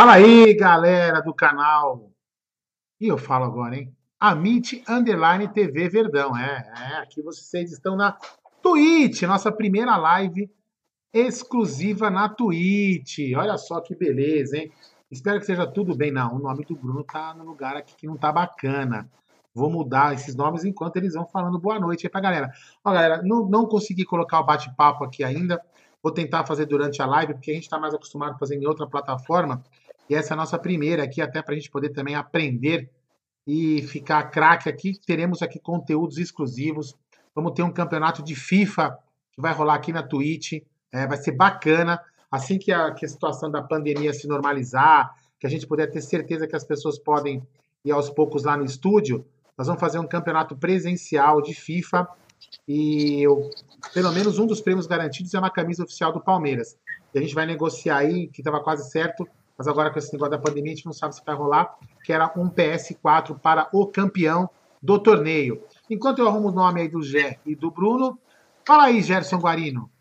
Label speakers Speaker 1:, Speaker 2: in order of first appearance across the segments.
Speaker 1: Fala aí, galera do canal. E eu falo agora, hein? Amit Underline TV Verdão. É, é, aqui vocês estão na Twitch, nossa primeira live exclusiva na Twitch. Olha só que beleza, hein? Espero que seja tudo bem. Não, o nome do Bruno tá no lugar aqui que não tá bacana. Vou mudar esses nomes enquanto eles vão falando boa noite aí pra galera. Ó, galera, não, não consegui colocar o bate-papo aqui ainda. Vou tentar fazer durante a live, porque a gente está mais acostumado a fazer em outra plataforma. E essa é a nossa primeira aqui, até para a gente poder também aprender e ficar craque aqui. Teremos aqui conteúdos exclusivos. Vamos ter um campeonato de FIFA que vai rolar aqui na Twitch. É, vai ser bacana. Assim que a, que a situação da pandemia se normalizar, que a gente puder ter certeza que as pessoas podem ir aos poucos lá no estúdio, nós vamos fazer um campeonato presencial de FIFA. E eu, pelo menos um dos prêmios garantidos é uma camisa oficial do Palmeiras. E a gente vai negociar aí, que estava quase certo, mas agora com esse negócio da pandemia a gente não sabe se vai rolar, que era um PS4 para o campeão do torneio. Enquanto eu arrumo o nome aí do Gé e do Bruno, fala aí, Gerson Guarino.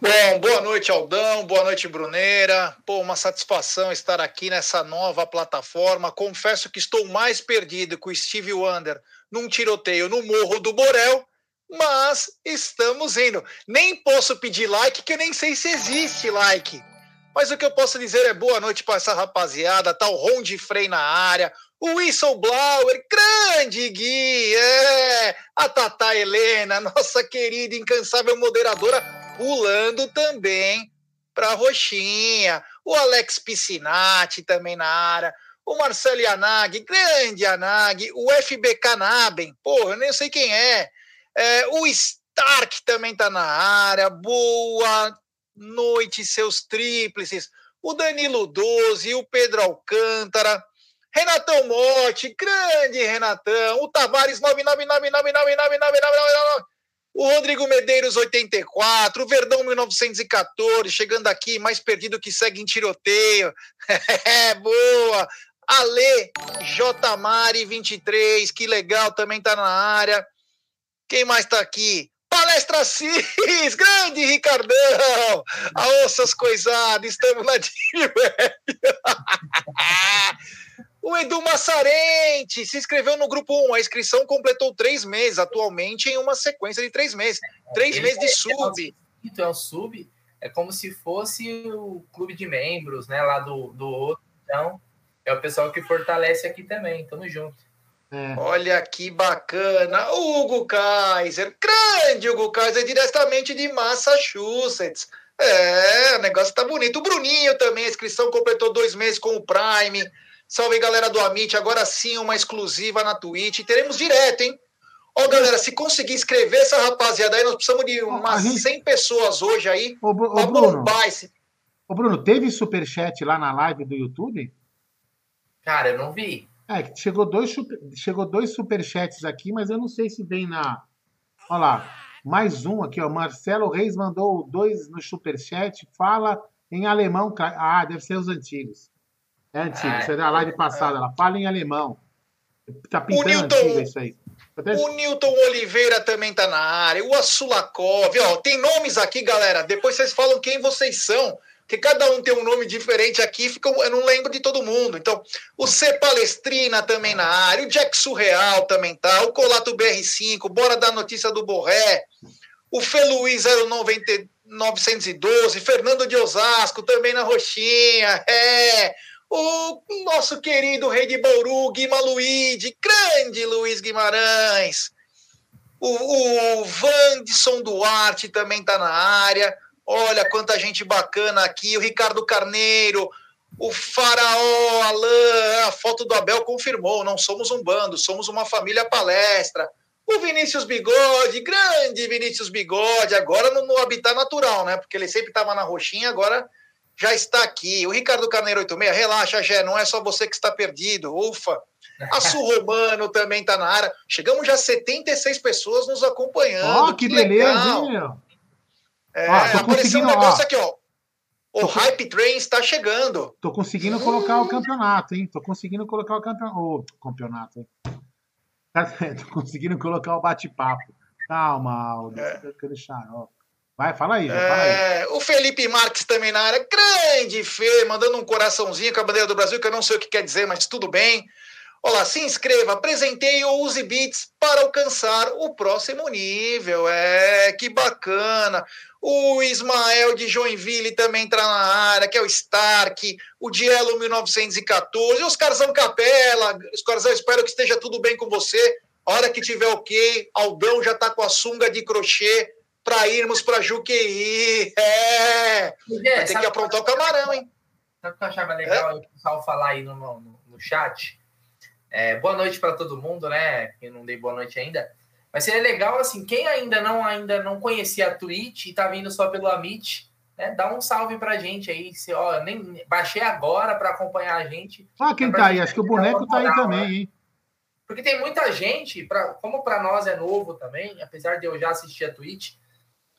Speaker 2: Bom, boa noite, Aldão, boa noite, Bruneira. Pô, uma satisfação estar aqui nessa nova plataforma. Confesso que estou mais perdido com o Steve Wonder num tiroteio no Morro do Borel, mas estamos indo. Nem posso pedir like, que eu nem sei se existe like. Mas o que eu posso dizer é boa noite para essa rapaziada, tá o Ron de Frei na área, o Whistleblower, grande Gui, é, a Tata Helena, nossa querida incansável moderadora, pulando também para Roxinha, o Alex Piscinati também na área, o Marcelo Yanag, grande Yanag, o FB Canaben, porra, eu nem sei quem é, é o Stark também tá na área, boa noite, seus tríplices, o Danilo 12, o Pedro Alcântara, Renatão Motti, grande Renatão, o Tavares 999999999, o Rodrigo Medeiros 84, o Verdão 1914, chegando aqui, mais perdido que segue em tiroteio. É, boa! Ale J Mari 23, que legal, também tá na área. Quem mais tá aqui? Palestra CIS, grande Ricardão! A ossas coisadas, estamos na Deep O Edu Massarente se inscreveu no grupo 1. A inscrição completou três meses, atualmente em uma sequência de três meses. Três meses de sub.
Speaker 3: Então, é o sub é como se fosse o clube de membros, né? Lá do, do outro. Então, é o pessoal que fortalece aqui também. Tamo junto.
Speaker 2: É. Olha que bacana. O Hugo Kaiser, grande Hugo Kaiser, diretamente de Massachusetts. É, o negócio tá bonito. O Bruninho também, a inscrição completou dois meses com o Prime. Salve galera do Amit, agora sim uma exclusiva na Twitch. Teremos direto, hein? Ó, galera, se conseguir escrever essa rapaziada aí, nós precisamos de umas
Speaker 1: gente...
Speaker 2: 100 pessoas hoje aí
Speaker 1: ô, ô,
Speaker 2: pra
Speaker 1: Bruno,
Speaker 2: bombar esse.
Speaker 1: Ô, Bruno, teve superchat lá na live do YouTube?
Speaker 3: Cara, eu não vi.
Speaker 1: É, chegou dois, super, chegou dois superchats aqui, mas eu não sei se vem na. Olha lá, mais um aqui, ó. Marcelo Reis mandou dois no superchat. Fala em alemão. Ah, deve ser os antigos. É antigo, isso é da live passada. Ela fala em alemão. Tá pintando
Speaker 2: Newton-
Speaker 1: antigo isso aí. Até-
Speaker 2: O Newton Oliveira também tá na área, o Assulakov, ó, tem nomes aqui, galera. Depois vocês falam quem vocês são, porque cada um tem um nome diferente aqui, fica, eu não lembro de todo mundo. Então, o C Palestrina também na área, o Jack Surreal também tá, o Colato BR5, bora dar notícia do Borré, o Feluí 090 912, Fernando de Osasco também na roxinha, é. O nosso querido rei de Bauru, Guima grande Luiz Guimarães. O, o Vandson Duarte também está na área. Olha quanta gente bacana aqui. O Ricardo Carneiro, o Faraó Alain, a foto do Abel confirmou. Não somos um bando, somos uma família palestra. O Vinícius Bigode, grande Vinícius Bigode, agora no, no habitat natural, né? Porque ele sempre estava na roxinha, agora já está aqui. O Ricardo Carneiro 86, relaxa, Gé, não é só você que está perdido. Ufa. A Sul Romano também está na área. Chegamos já a 76 pessoas nos acompanhando.
Speaker 1: Ó, que, beleza, hein, meu?
Speaker 2: É,
Speaker 1: tô
Speaker 2: apareceu um
Speaker 1: conseguindo,
Speaker 2: negócio
Speaker 1: ó.
Speaker 2: aqui, ó. O
Speaker 1: Tô-
Speaker 2: Hype Train está chegando.
Speaker 1: Tô conseguindo colocar o campeonato, hein? Tô conseguindo colocar o campeonato. O campeonato, hein? Tô conseguindo colocar o bate-papo. Calma, Aldo. Fica deixar, ó. Vai, fala aí, já, fala aí.
Speaker 2: É, o Felipe Marques também na área. Grande Fê, mandando um coraçãozinho com a bandeira do Brasil, que eu não sei o que quer dizer, mas tudo bem. Olá, se inscreva, apresentei ou use bits para alcançar o próximo nível. É, que bacana. O Ismael de Joinville também está na área, que é o Stark, o Dielo 1914, os Carzão Capela. Os Carzão, espero que esteja tudo bem com você. A hora que tiver ok, Aldão já está com a sunga de crochê para irmos para Juqueí. É, vai ter que aprontar o camarão, hein?
Speaker 3: Sabe o que eu achava legal o pessoal falar aí no, no, no chat? É, boa noite para todo mundo, né? Quem não dei boa noite ainda. Mas seria legal, assim, quem ainda não ainda não conhecia a Twitch e tá vindo só pelo Amit, né? Dá um salve pra gente aí. Se, ó, nem, baixei agora para acompanhar a gente.
Speaker 1: Ah, quem
Speaker 3: Pra
Speaker 1: tá aí? Acho que o boneco tá aí também,
Speaker 3: né?
Speaker 1: hein?
Speaker 3: Porque tem muita gente, pra, como para nós é novo também, apesar de eu já assistir a Twitch,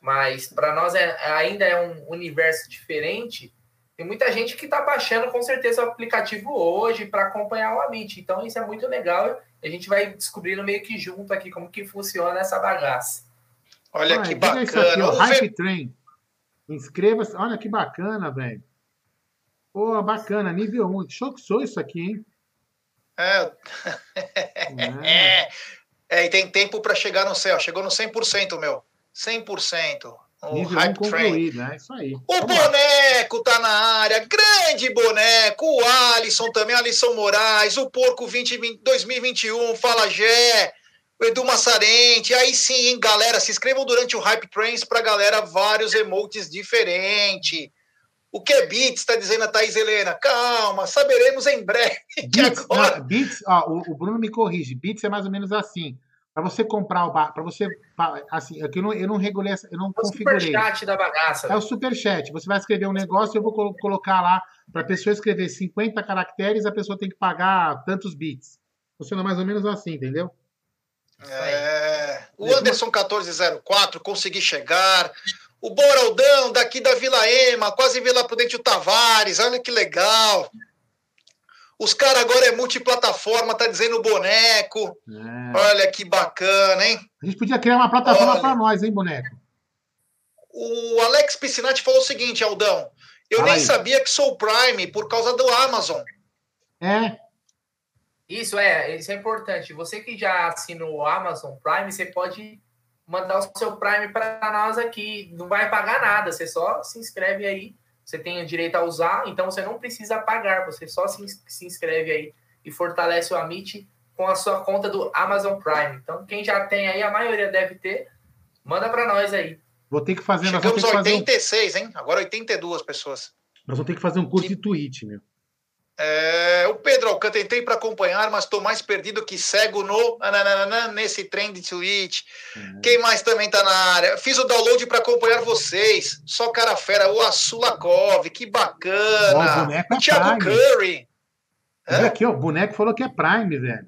Speaker 3: mas para nós é, ainda é um universo diferente. Tem muita gente que está baixando com certeza o aplicativo hoje para acompanhar o Amit. Então isso é muito legal. A gente vai descobrindo meio que junto aqui como que funciona essa bagaça.
Speaker 2: Olha que
Speaker 1: diga isso
Speaker 2: bacana.
Speaker 1: aqui, ó, Hype Train. Inscreva-se. Olha que bacana, velho. Pô, bacana. Nível 1. Show que sou isso aqui, hein?
Speaker 2: É,
Speaker 1: É.
Speaker 2: é, é, e tem tempo para chegar no céu. Chegou no 100%, meu. 100%.
Speaker 1: Nível 1
Speaker 2: Hype Train.
Speaker 1: concluído, é isso aí.
Speaker 2: O
Speaker 1: Vamos lá.
Speaker 2: boneco tá na área, grande boneco, o Alisson também, Alisson Moraes, o Porco 2020, 2021, Fala Gé, o Edu Massarente, aí sim, hein, galera, se inscrevam durante o Hype Trains pra galera, vários emotes diferentes. O que é Beats, tá dizendo a Thaís Helena? Calma, saberemos em breve.
Speaker 1: Beats,
Speaker 2: agora...
Speaker 1: não, Beats, ó, o, o Bruno me corrige. Beats é mais ou menos assim. Para você comprar o bar, para você, assim, é eu não, eu não regulei, essa- eu não
Speaker 3: O
Speaker 1: configurei.
Speaker 3: superchat da bagaça.
Speaker 1: É o superchat. Você vai escrever um negócio, eu vou colo- colocar lá para a pessoa escrever 50 caracteres, a pessoa tem que pagar tantos bits. Funciona mais ou menos assim, entendeu?
Speaker 2: É, o Anderson 1404, consegui chegar. O Boraldão, daqui da Vila Ema, quase Vila Prudente o Tavares, olha que legal. Os caras agora é multiplataforma, tá dizendo boneco.
Speaker 1: É.
Speaker 2: Olha que bacana, hein?
Speaker 1: A gente podia criar uma plataforma para nós, hein, boneco?
Speaker 2: O Alex Piscinati falou o seguinte, Aldão. Eu
Speaker 1: Fala
Speaker 2: nem
Speaker 1: aí.
Speaker 2: sabia que sou Prime por causa do Amazon.
Speaker 1: É,
Speaker 3: Isso é, isso é importante. Você que já assina o Amazon Prime, você pode mandar o seu Prime para nós aqui. Não vai pagar nada, você só se inscreve aí. Você tem o direito a usar, então você não precisa pagar. Você só se, se inscreve aí e fortalece o Amit com a sua conta do Amazon Prime. Então, quem já tem aí, a maioria deve ter, manda para nós aí.
Speaker 1: vou ter que fazer, nós vamos
Speaker 2: Chegamos a
Speaker 1: que fazer, um,
Speaker 2: 86, hein? Agora 82 pessoas.
Speaker 1: nós vamos ter que fazer um curso de Twitch, meu.
Speaker 2: É, o Pedro Alcântara, tentei para acompanhar, mas estou mais perdido que cego no nesse trem de Twitch. Uhum. Quem mais também está na área? Fiz o download para acompanhar vocês. Só cara fera, o Asulakov, que bacana.
Speaker 1: o boneco é
Speaker 2: Thiago
Speaker 1: Prime.
Speaker 2: Curry.
Speaker 1: Olha aqui, ó, o boneco falou que é Prime, velho.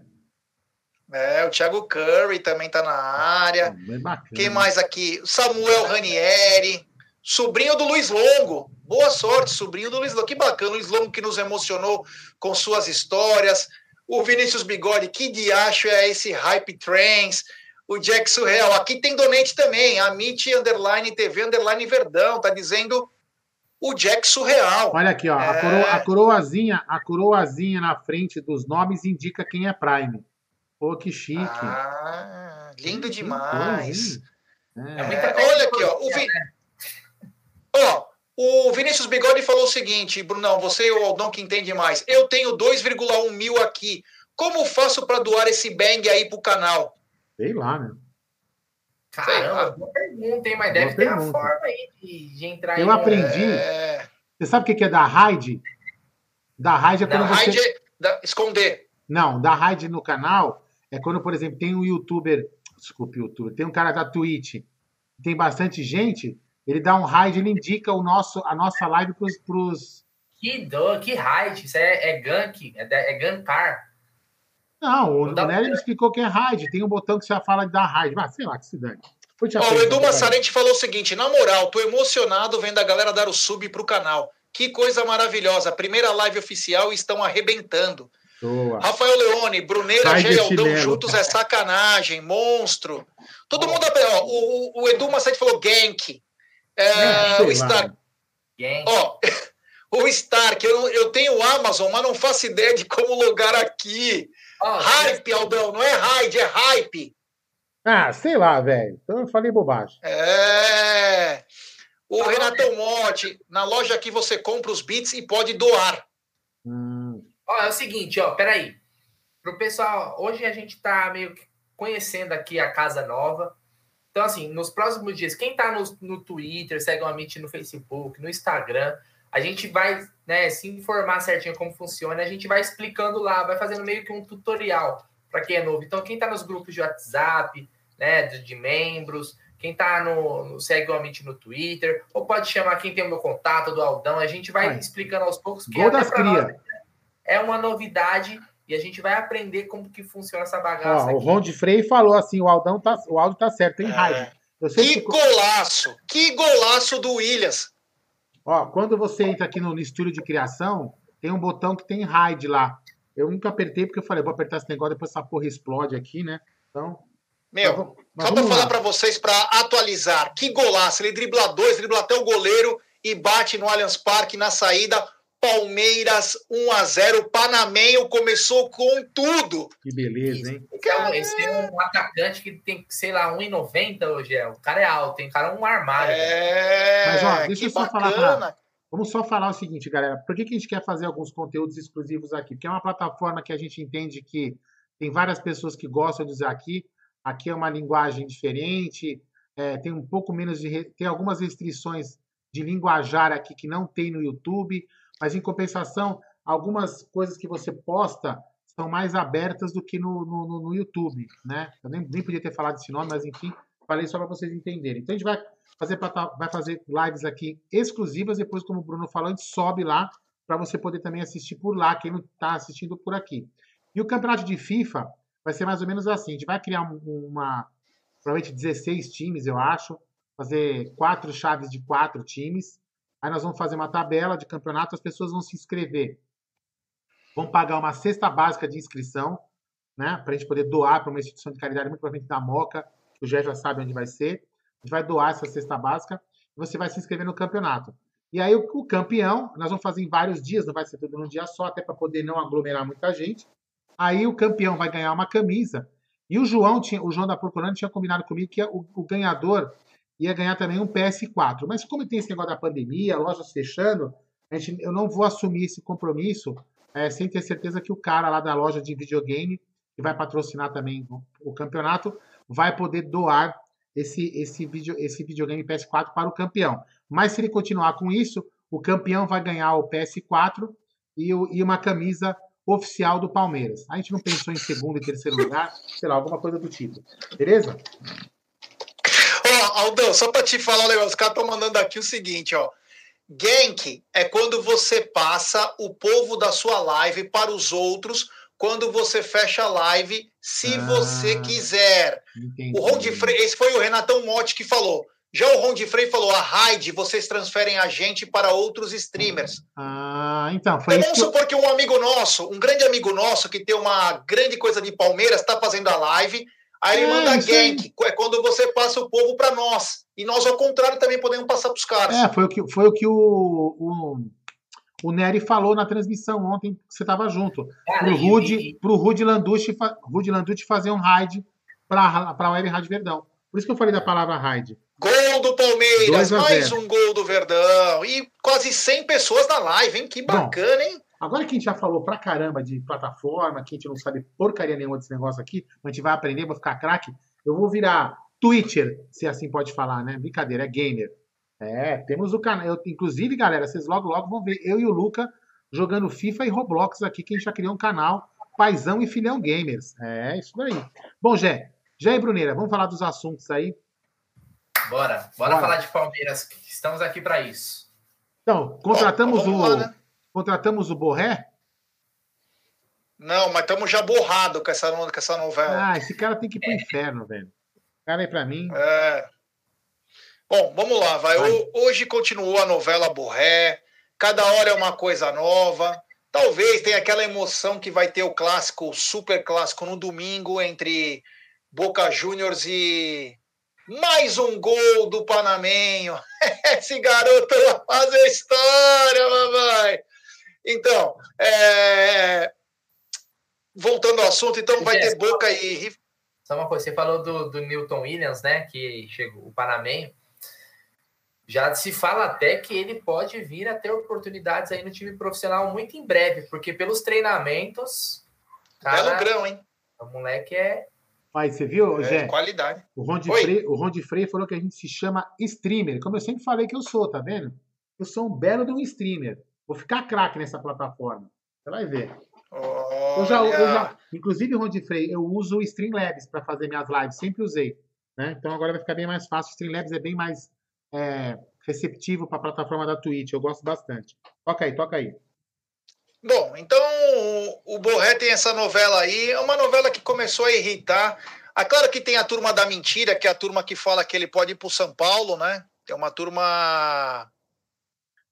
Speaker 2: É, o Thiago Curry também está na área. Quem mais aqui? Samuel Ranieri, sobrinho do Luiz Longo. Boa sorte, sobrinho do Luiz Longo. Que bacana, Luiz Longo que nos emocionou com suas histórias. O Vinícius Bigode, que diacho é esse Hype Trains? O Jack Surreal. Aqui tem donate também. A Amit Underline TV Underline Verdão. Tá dizendo o Jack Surreal.
Speaker 1: Olha aqui, ó. É... A, coro, a, coroazinha, a coroazinha na frente dos nomes indica quem é Prime. Pô, que chique.
Speaker 2: Ah, lindo demais. É. É, olha aqui, ó. O Vi... Ó, o Vinícius Bigode falou o seguinte, Brunão, você e o Aldão que entende mais. Eu tenho 2,1 mil aqui. Como faço para doar esse bang aí pro canal?
Speaker 1: Sei lá, né?
Speaker 3: Caramba, boa pergunta, hein? Mas deve pergunta. ter uma forma aí de, de entrar
Speaker 1: Eu aprendi. É... Você sabe o que é da raid? Da raid é quando da você...
Speaker 2: é da... esconder.
Speaker 1: Não, da raid no canal é quando, por exemplo, tem um youtuber... Desculpe, youtuber. Tem um cara da Twitch, tem bastante gente ele dá um raid, ele indica o nosso, a nossa live pros. pros...
Speaker 3: Que do, que raid? Isso é, é gank, é, é gankar.
Speaker 1: Não, o Bonelli explicou que é raid. Tem um botão que você fala de dar raid. Mas sei lá, que se dane.
Speaker 2: Ó, o Edu Massarente falou o seguinte: na moral, tô emocionado vendo a galera dar o sub pro canal. Que coisa maravilhosa. Primeira live oficial e estão arrebentando. Boa. Rafael Leone, Bruneira e Aldão juntos é sacanagem, monstro. Todo mundo. Ó, o, o Edu Massarente falou gank. É, o Stark. Ó, o Stark, eu, eu tenho o Amazon, mas não faço ideia de como logar aqui. Oh, hype, Aldão, não é raid, é hype.
Speaker 1: Ah, sei lá, velho. Então eu falei bobagem.
Speaker 2: É. O ah, Renatão Monte, na loja aqui você compra os bits e pode doar.
Speaker 3: Hum. Ó, é o seguinte, ó, peraí. Pro pessoal, hoje a gente tá meio que conhecendo aqui a casa nova. Então, assim, nos próximos dias, quem está no, no Twitter, segue o Amit no Facebook, no Instagram, a gente vai né, se informar certinho como funciona, a gente vai explicando lá, vai fazendo meio que um tutorial para quem é novo. Então, quem está nos grupos de WhatsApp, né, de, de membros, quem está no, no, segue o Amit no Twitter, ou pode chamar quem tem o meu contato do Aldão, a gente vai Ai. explicando aos poucos
Speaker 1: que nós,
Speaker 3: é uma novidade e a gente vai aprender como que funciona essa bagaça.
Speaker 1: Ó, o Ron de Frei falou assim: o Aldão tá, o Aldo tá certo, tem é. raiva.
Speaker 2: Que, que golaço! Que golaço do Williams!
Speaker 1: Ó, quando você entra aqui no, no estúdio de criação, tem um botão que tem raid lá. Eu nunca apertei porque eu falei, vou apertar esse negócio, depois essa porra explode aqui, né? Então.
Speaker 2: Meu, mas, só pra falar para vocês, para atualizar, que golaço! Ele dribla dois, dribla até o goleiro e bate no Allianz Parque na saída. Palmeiras 1 a 0 Panamenho começou com tudo.
Speaker 1: Que beleza, hein?
Speaker 3: Então, esse é um atacante que tem, sei lá, 1,90 hoje. É. O cara é alto, tem cara é um armário.
Speaker 2: É,
Speaker 1: Mas, ó, deixa eu só bacana. falar. Pra... Vamos só falar o seguinte, galera. Por que, que a gente quer fazer alguns conteúdos exclusivos aqui? Porque é uma plataforma que a gente entende que tem várias pessoas que gostam de usar aqui. Aqui é uma linguagem diferente, é, tem um pouco menos de. tem algumas restrições de linguajar aqui que não tem no YouTube. Mas, em compensação, algumas coisas que você posta são mais abertas do que no, no, no YouTube, né? Eu nem, nem podia ter falado esse nome, mas enfim, falei só para vocês entenderem. Então a gente vai fazer, vai fazer lives aqui exclusivas, depois, como o Bruno falou, a gente sobe lá para você poder também assistir por lá, quem não está assistindo por aqui. E o campeonato de FIFA vai ser mais ou menos assim: a gente vai criar uma, provavelmente 16 times, eu acho, fazer quatro chaves de quatro times. Aí nós vamos fazer uma tabela de campeonato, as pessoas vão se inscrever. Vão pagar uma cesta básica de inscrição, né? Para a gente poder doar para uma instituição de caridade, muito provavelmente da Moca, que o Gé já sabe onde vai ser. A gente vai doar essa cesta básica e você vai se inscrever no campeonato. E aí o, o campeão, nós vamos fazer em vários dias, não vai ser tudo num dia só, até para poder não aglomerar muita gente. Aí o campeão vai ganhar uma camisa. E o João, tinha, o João da Procurando tinha combinado comigo que o, o ganhador ia ganhar também um PS4. Mas como tem esse negócio da pandemia, lojas fechando, a gente, eu não vou assumir esse compromisso é, sem ter certeza que o cara lá da loja de videogame, que vai patrocinar também o, o campeonato, vai poder doar esse, esse, video, esse videogame PS4 para o campeão. Mas se ele continuar com isso, o campeão vai ganhar o PS4 e, o- e uma camisa oficial do Palmeiras. A gente não pensou em segundo e terceiro lugar, sei lá, alguma coisa do tipo. Beleza?
Speaker 2: Aldão, só pra te falar um negócio, os caras estão mandando aqui o seguinte, ó. Gank é quando você passa o povo da sua live para os outros quando você fecha a live, se
Speaker 1: Ah.
Speaker 2: você quiser.
Speaker 1: Entendi.
Speaker 2: O Ron de Frei, esse foi o Renatão Motti que falou. Já o Ron de Frei falou, a Raid, vocês transferem a gente para outros streamers.
Speaker 1: Ah, então, foi
Speaker 2: Então vamos supor que um amigo nosso, um grande amigo nosso, que tem uma grande coisa de Palmeiras, está fazendo a live, aí ele
Speaker 1: É,
Speaker 2: manda gank, é quando você passa o povo para nós. E nós, ao contrário, também podemos passar para os caras.
Speaker 1: É, foi o que, foi o, que o, o, o Nery falou na transmissão ontem, que você estava junto.
Speaker 3: Cara,
Speaker 1: Pro
Speaker 3: e-
Speaker 1: Rude, pro Rude Landucci, Rude Landucci fazer um raid para a Web Rádio Verdão. Por isso que eu falei da palavra raid.
Speaker 2: Gol do Palmeiras,
Speaker 1: 2 a
Speaker 2: mais
Speaker 1: 0.
Speaker 2: um gol do Verdão. E quase 100 pessoas na live, hein? Que
Speaker 1: Bom.
Speaker 2: bacana, hein?
Speaker 1: Agora que a gente já falou pra caramba de plataforma, que a gente não sabe porcaria nenhuma desse negócio aqui, a gente vai aprender, vou ficar craque, eu vou virar Twitcher, se assim pode falar, né? Brincadeira, é gamer. É, temos o canal. eu- Inclusive, galera, vocês logo, logo vão ver eu e o Luca jogando FIFA e Roblox aqui, que a gente já criou um canal Paizão e Filhão Gamers. É, isso daí. Bom, Jé, Jé e Bruneira, vamos falar dos assuntos aí.
Speaker 3: Bora, bora,
Speaker 1: Bora.
Speaker 3: falar de Palmeiras. Estamos aqui para isso.
Speaker 1: Então, contratamos
Speaker 2: Bom,
Speaker 1: o.
Speaker 2: lá, né?
Speaker 1: Contratamos o Borré.
Speaker 2: Não, mas estamos já borrado com essa, com essa novela.
Speaker 1: Ah, esse cara tem que ir pro inferno, velho. Cara aí pra mim.
Speaker 2: É. Bom, vamos lá, vai.
Speaker 1: Vai.
Speaker 2: O- Hoje continuou a novela Borré. Cada hora é uma coisa nova. Talvez tenha aquela emoção que vai ter o clássico, o super clássico no domingo entre Boca Juniors e mais um gol do Panamenho. Esse garoto vai fazer história, mamãe. Então, é, voltando ao assunto, então vai ter Boca e
Speaker 3: Só uma coisa, você falou do, do Newton Williams, né? Que chegou o Panamenho. Já se fala até que ele pode vir a ter oportunidades aí no time profissional muito em breve, porque pelos treinamentos,
Speaker 2: Belo
Speaker 3: cara,
Speaker 2: grão, hein?
Speaker 3: o moleque é.
Speaker 1: Pai, você viu,
Speaker 2: É,
Speaker 1: Jé?
Speaker 2: qualidade.
Speaker 1: O Ron, de
Speaker 2: Oi.
Speaker 1: Frei, o Ron de Frei falou que a gente se chama streamer. Como eu sempre falei que eu sou, tá vendo? Eu sou um belo de um streamer. Vou ficar craque nessa plataforma. Você vai ver. Eu já, eu já, inclusive, Ron de Frei, eu uso o Streamlabs para fazer minhas lives. Sempre usei. Né? Então agora vai ficar bem mais fácil. O Streamlabs é bem mais é, receptivo para a plataforma da Twitch. Eu gosto bastante. Toca aí, toca aí.
Speaker 2: Bom, então o- o Borré tem essa novela aí, é uma novela que começou a irritar. Ah, claro que tem a turma da mentira, que é a turma que fala que ele pode ir para o São Paulo, né? Tem uma turma.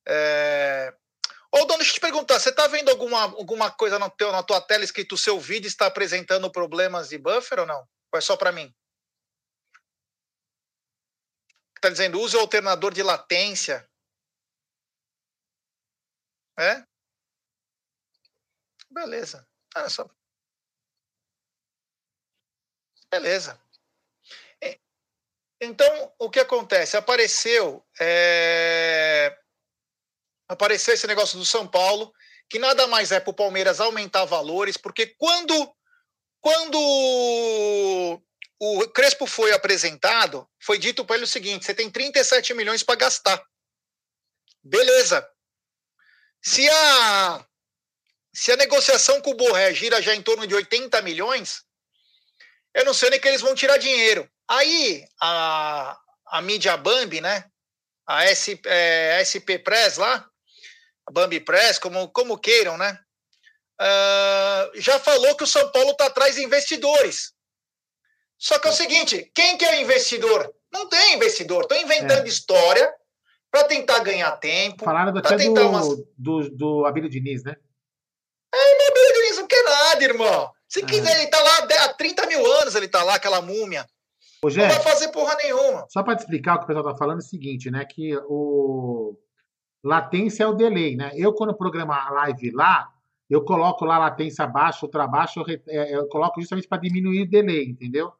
Speaker 2: É... Ô, Dono, deixa eu te perguntar, você está vendo alguma, alguma coisa no teu, na tua tela escrito seu vídeo está apresentando problemas de buffer ou não? Ou é só para mim? Está dizendo use o alternador de latência. É? Beleza. Olha só. Beleza. Então, o que acontece? Apareceu. é, Apareceu esse negócio do São Paulo, que nada mais é para o Palmeiras aumentar valores, porque quando, quando o Crespo foi apresentado, foi dito para ele o seguinte: você tem 37 milhões para gastar. Beleza. Se a se a negociação com o Borré gira já em torno de 80 milhões, eu não sei nem que eles vão tirar dinheiro. Aí a, a mídia Bambi, né? A S, é, SP Press lá, Bambi Press, como, como queiram, né? Ah, já falou que o São Paulo está atrás de investidores. Só que é o seguinte: quem que é o investidor? Não tem investidor. Estão inventando história para tentar ganhar tempo.
Speaker 1: Falaram até
Speaker 2: tentar
Speaker 1: do,
Speaker 2: umas-
Speaker 1: do, do Abílio Diniz, né?
Speaker 2: Ele não quer nada, irmão. Se
Speaker 1: Ah.
Speaker 2: quiser, ele tá lá há 30 mil anos, ele tá lá, aquela múmia.
Speaker 1: Ô,
Speaker 2: Não
Speaker 1: Jé,
Speaker 2: vai fazer porra nenhuma.
Speaker 1: só para te explicar o que o pessoal tá falando é o seguinte, né? Que o latência é o delay, né? Eu, quando programo a live lá, eu coloco lá latência baixa, ultra baixa, eu, é, eu coloco justamente para diminuir o delay, entendeu?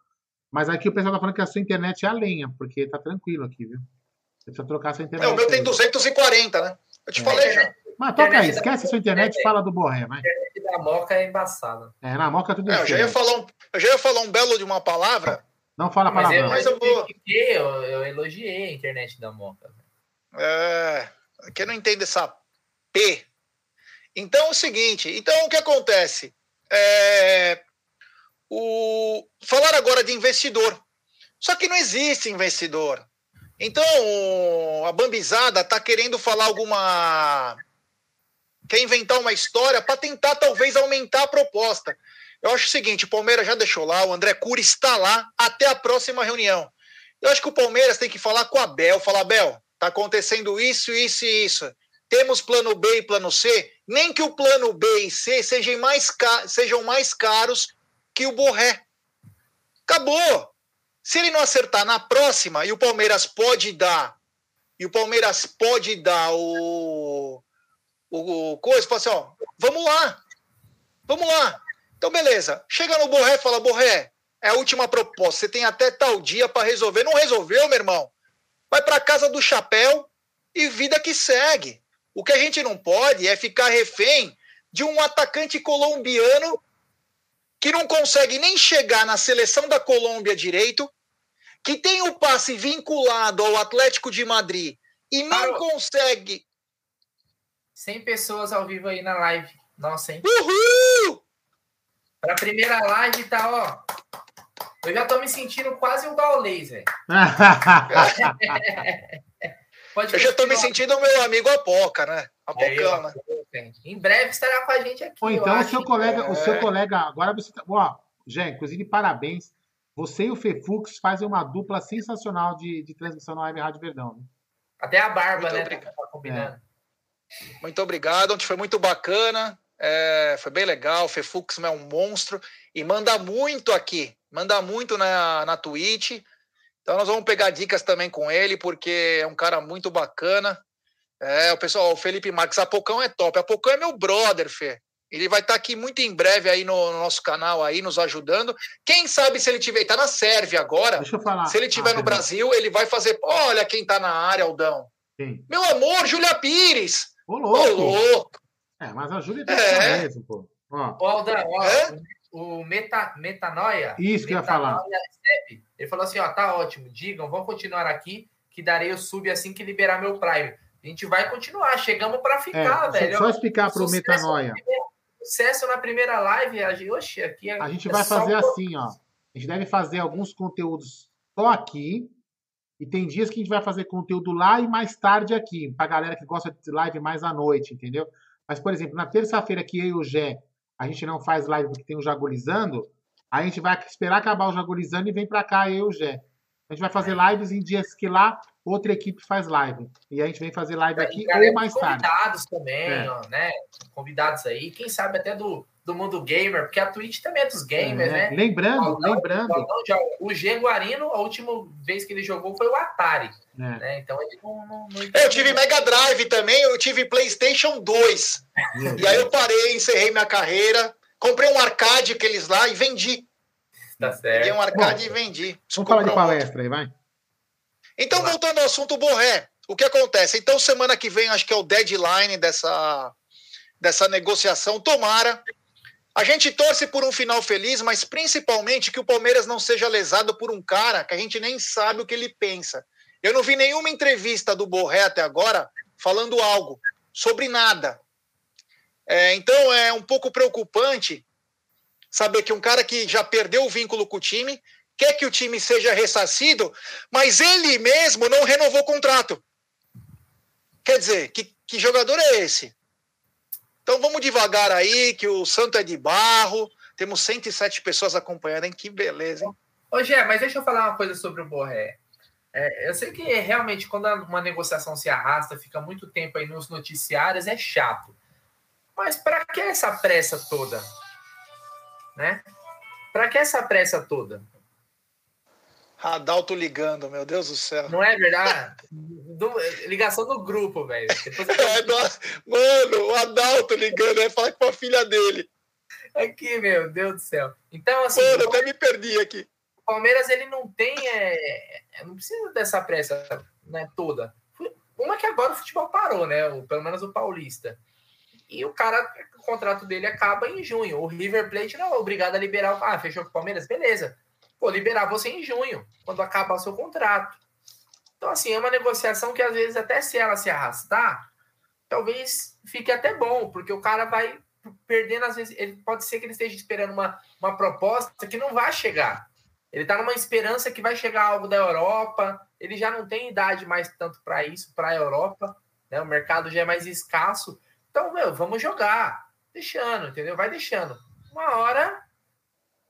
Speaker 1: Mas aqui o pessoal tá falando que a sua internet é a lenha, porque tá tranquilo aqui, viu? Você precisa trocar a sua internet.
Speaker 2: É, o meu tem
Speaker 1: aí.
Speaker 2: 240, né? Eu te
Speaker 1: É.
Speaker 2: falei já.
Speaker 1: Mas toca aí,
Speaker 3: Internet da-
Speaker 1: esquece a sua internet e fala do Borré, vai.
Speaker 3: E da Moca é embaçada.
Speaker 1: É, na moca tudo
Speaker 2: É, eu, já ia falar um, eu já ia falar um belo de uma palavra.
Speaker 1: Não fala
Speaker 3: Mas eu,
Speaker 1: palavrão.
Speaker 2: Mas eu vou-
Speaker 3: eu, eu elogiei a internet da Moca.
Speaker 2: É, quem não entende essa P. Então é o seguinte, então o que acontece? É, o, falar agora de investidor. Só que não existe investidor. Então a Bambizada está querendo falar alguma. Quer inventar uma história para tentar talvez aumentar a proposta. Eu acho o seguinte: o Palmeiras já deixou lá, o André Cury está lá até a próxima reunião. Eu acho que o Palmeiras tem que falar com a Bel, falar, Bel, tá acontecendo isso, isso e isso. Temos plano B e plano C, nem que o plano B e C sejam mais, sejam mais caros que o Borré. Acabou. Se ele não acertar na próxima, e o Palmeiras pode dar, e o Palmeiras pode dar o, o, o coisa, fala assim, ó, vamos lá, vamos lá. Então, beleza. Chega no Borré fala, Borré, é a última proposta. Você tem até tal dia para resolver. Não resolveu, meu irmão? Vai para casa do chapéu e vida que segue. O que a gente não pode é ficar refém de um atacante colombiano que não consegue nem chegar na seleção da Colômbia direito, que tem o passe vinculado ao Atlético de Madrid e não Parou. consegue.
Speaker 3: 100 pessoas ao vivo aí na live. Nossa, hein?
Speaker 2: Uhul!
Speaker 3: Para a primeira live tá, ó. Eu já tô me sentindo quase o Gaulês, velho.
Speaker 2: eu já tô me sentindo meu amigo Apoca, né? Apocão, né?
Speaker 3: Em breve estará com a gente aqui.
Speaker 1: Ou então o seu colega, é... o seu colega, agora você tá, ó, gente, inclusive parabéns. Você e o Fefux fazem uma dupla sensacional de, de transmissão na Web Rádio Verdão. Né?
Speaker 3: Até a barba, muito né? Obrigado. Tá combinando.
Speaker 2: É. Muito obrigado, ontem foi muito bacana. É, foi bem legal. O Fefux é um monstro e manda muito aqui, manda muito na, na Twitch. Então nós vamos pegar dicas também com ele, porque é um cara muito bacana. É, o pessoal, o Felipe Marques, Apocão é top. Apocão é meu brother, Fê. Ele vai estar tá aqui muito em breve aí no, no, nosso canal aí, nos ajudando. Quem sabe se ele tiver, ele tá na Sérvia agora.
Speaker 1: Deixa eu falar.
Speaker 2: Se ele tiver ah, no Brasil, ele vai fazer. Olha quem tá na área, Aldão. Quem? Meu amor, Júlia Pires.
Speaker 1: Ô, louco. Ô, louco. É, mas a Júlia tem é. mesmo, pô. Ó.
Speaker 3: Ó, Aldão, ó, é? O meta, Metanoia.
Speaker 1: Isso que eu ia falar.
Speaker 3: Ele falou assim: ó, tá ótimo, digam, vamos continuar aqui, que darei o sub assim que liberar meu Prime. A gente vai continuar, chegamos para ficar, é, velho.
Speaker 1: Só explicar para o Metanoia.
Speaker 3: Sucesso na primeira live, a gente, oxe, aqui
Speaker 1: é, A gente é vai fazer assim, ó. A gente deve fazer alguns conteúdos só aqui. E tem dias que a gente vai fazer conteúdo lá e mais tarde aqui, pra galera que gosta de live mais à noite, entendeu? Mas, por exemplo, na terça-feira que eu e o Gé, a gente não faz live porque tem o Jagulizando, a gente vai esperar acabar o Jagulizando e vem para cá eu e o Gé. A gente vai fazer lives em dias que lá outra equipe faz live. E a gente vem fazer live aqui ou mais tarde.
Speaker 3: Convidados também, é. ó, né? Convidados aí, quem sabe até do, do mundo gamer, porque a Twitch também é dos gamers, é.
Speaker 1: né? Lembrando, lembrando.
Speaker 3: o G Guarino, a última vez que ele jogou foi o Atari. É. Né? Então ele não, não, não...
Speaker 2: Eu tive Mega Drive também, eu tive PlayStation 2. e aí eu parei, encerrei minha carreira, comprei um arcade aqueles lá e vendi.
Speaker 3: Tá certo. Peguei
Speaker 2: um arcade Bom, e vendi.
Speaker 1: Vamos falar de palestra aí, vai.
Speaker 2: Então, voltando ao assunto Borré, o que acontece? Então, semana que vem, acho que é o deadline dessa, dessa negociação. Tomara. A gente torce por um final feliz, mas principalmente que o Palmeiras não seja lesado por um cara que a gente nem sabe o que ele pensa. Eu não vi nenhuma entrevista do Borré até agora falando algo sobre nada. É, então é um pouco preocupante saber que um cara que já perdeu o vínculo com o time, quer que o time seja ressarcido, mas ele mesmo não renovou o contrato. Quer dizer, que, que jogador é esse? Então vamos devagar aí, que o Santo é de barro. Temos 107 pessoas acompanhando, hein? Que beleza, hein?
Speaker 3: Ô, Gé, mas deixa eu falar uma coisa sobre o Borré. É, eu sei que realmente, quando uma negociação se arrasta, fica muito tempo aí nos noticiários, é chato. Mas para que essa pressa toda? Né? Para que essa pressa toda?
Speaker 2: Adalto ligando, meu Deus do céu.
Speaker 3: Não é verdade? Do, ligação do grupo, velho.
Speaker 2: É, mano, o Adalto ligando, é falar com a filha dele.
Speaker 3: Aqui, meu Deus do céu. Então, assim.
Speaker 2: Mano, até me perdi aqui.
Speaker 3: O Palmeiras, ele não tem. É, é, não precisa dessa pressa né, toda. Uma que agora o futebol parou, né? O, pelo menos o Paulista. E o cara, o contrato dele acaba em junho. O River Plate não é obrigado a liberar o. Ah, fechou com o Palmeiras? Beleza pô, liberar você em junho, quando acabar o seu contrato. Então, assim, é uma negociação que às vezes, até se ela se arrastar, talvez fique até bom, porque o cara vai perdendo, às vezes, ele pode ser que ele esteja esperando uma, uma proposta que não vai chegar. Ele está numa esperança que vai chegar algo da Europa, ele já não tem idade mais tanto para isso, para a Europa, né? O mercado já é mais escasso. Então, meu, vamos jogar, deixando, entendeu? Vai deixando. Uma hora,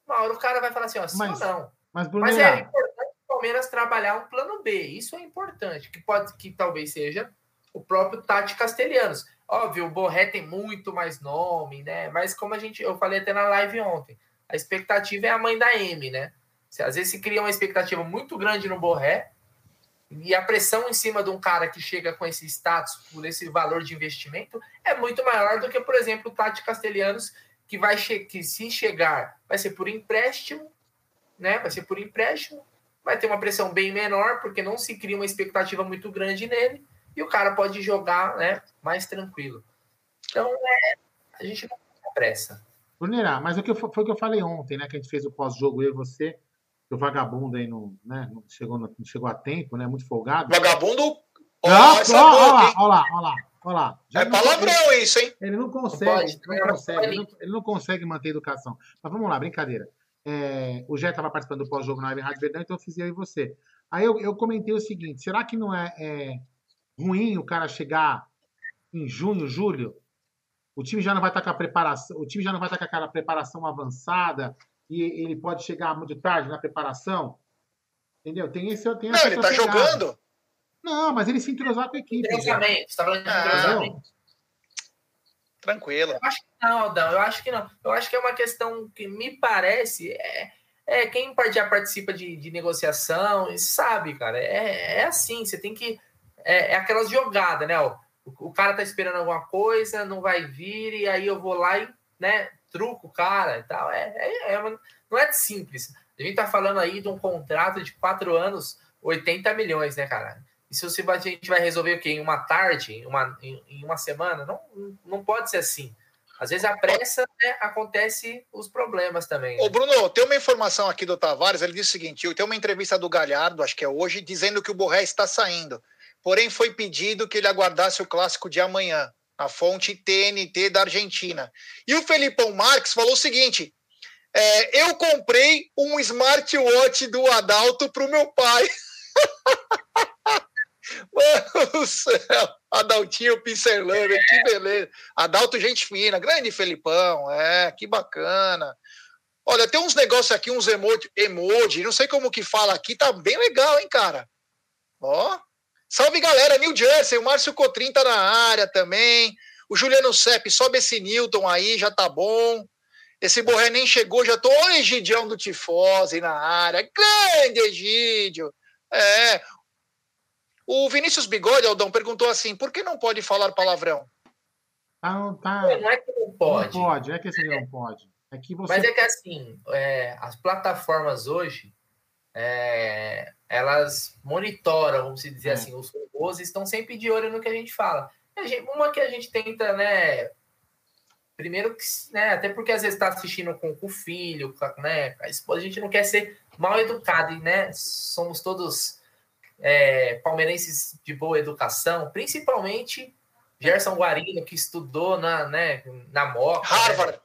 Speaker 3: uma hora o cara vai falar assim, ó, sim mas, ou não.
Speaker 1: Mas,
Speaker 3: mas é importante o Palmeiras trabalhar um plano B. Isso é importante, que pode que talvez seja o próprio Tati Castelhanos. Óbvio, o Borré tem muito mais nome, né? Mas como a gente, eu falei até na live ontem, a expectativa é a mãe da M, né? Às vezes se cria uma expectativa muito grande no Borré e a pressão em cima de um cara que chega com esse status, por esse valor de investimento, é muito maior do que, por exemplo, o Tati Castelhanos, que vai que se chegar, vai ser por empréstimo, né? Vai ser por empréstimo, vai ter uma pressão bem menor, porque não se cria uma expectativa muito grande nele e o cara pode jogar né, mais tranquilo. Então, é, a gente não tem pressa.
Speaker 1: Brunerá, mas o que foi o que eu falei ontem, né? Que a gente fez o pós-jogo, eu e você, que o vagabundo aí não, né, não, chegou, não chegou a tempo, né? Muito folgado.
Speaker 2: Vagabundo.
Speaker 1: Ó, lá, ó lá, ó lá, ó lá.
Speaker 2: Já é palavrão isso, hein?
Speaker 1: Ele não consegue, não, pode, não consegue ele, não, ele não consegue manter a educação. Mas vamos lá, brincadeira. É, o Jé estava participando do pós-jogo na Rádio Verdão, então eu fiz eu e você. Aí eu, eu comentei o seguinte: será que não é, é ruim o cara chegar em junho, julho, o time já não vai estar com a preparação, o time já não vai estar com aquela preparação avançada e ele pode chegar muito tarde na preparação. Entendeu? Tem esse tem
Speaker 2: Não, ele tá pegada. jogando.
Speaker 1: Não, mas ele se entrosar com a equipe.
Speaker 3: Entrosamento, você tá falando de entrosamento.
Speaker 2: Tranquilo.
Speaker 3: Eu acho que não, Aldão, eu acho que não. Eu acho que é uma questão que me parece é, é quem já participa de, de negociação sabe, cara. É, é assim, você tem que é, é aquelas jogadas, né? O, o cara tá esperando alguma coisa, não vai vir, e aí eu vou lá e, né, truco o cara e tal. É, é, é uma, não é simples. A gente tá falando aí de um contrato de quatro anos, 80 milhões, né, cara? E se a gente vai resolver o quê? Em uma tarde, em uma, em, em uma semana? Não, não pode ser assim. Às vezes a pressa né, acontece os problemas também.
Speaker 2: Né? Ô, Bruno, tem uma informação aqui do Tavares, ele disse o seguinte: tem uma entrevista do Galhardo, acho que é hoje, dizendo que o Borré está saindo porém foi pedido que ele aguardasse o clássico de amanhã, na fonte TNT da Argentina. E o Felipão Marques falou o seguinte: é, eu comprei um smartwatch do Adalto para o meu pai. Mano do céu, Adaltinho Pincelando, que beleza. Adalto, gente fina, grande Felipão, é, que bacana. Olha, tem uns negócios aqui, uns emoji, emoji, não sei como que fala aqui, tá bem legal, hein, cara? Ó, Salve galera, New Jersey, o Márcio Cotrim tá na área também. O Juliano Sepp, sobe esse Newton aí, já tá bom. Esse Borré nem chegou, já tô. Ô, Egidião do Tifose na área. Grande Egídio. É. O Vinícius Bigode, Aldão, perguntou assim: por que não pode falar palavrão?
Speaker 1: Ah, não, tá...
Speaker 3: não é que não pode.
Speaker 1: Não pode, não é que assim não pode. É que você...
Speaker 3: Mas é que assim, é, as plataformas hoje, é, elas monitoram, vamos dizer é. assim, os robôs estão sempre de olho no que a gente fala. A gente, uma que a gente tenta, né? Primeiro que, né? Até porque às vezes está assistindo com, com, o filho, com, né? A esposa, a gente não quer ser mal educado, e, né? Somos todos é, palmeirenses de boa educação, principalmente Gerson Guarino, que estudou na, né, na Moca.
Speaker 2: Né? Harvard. Né?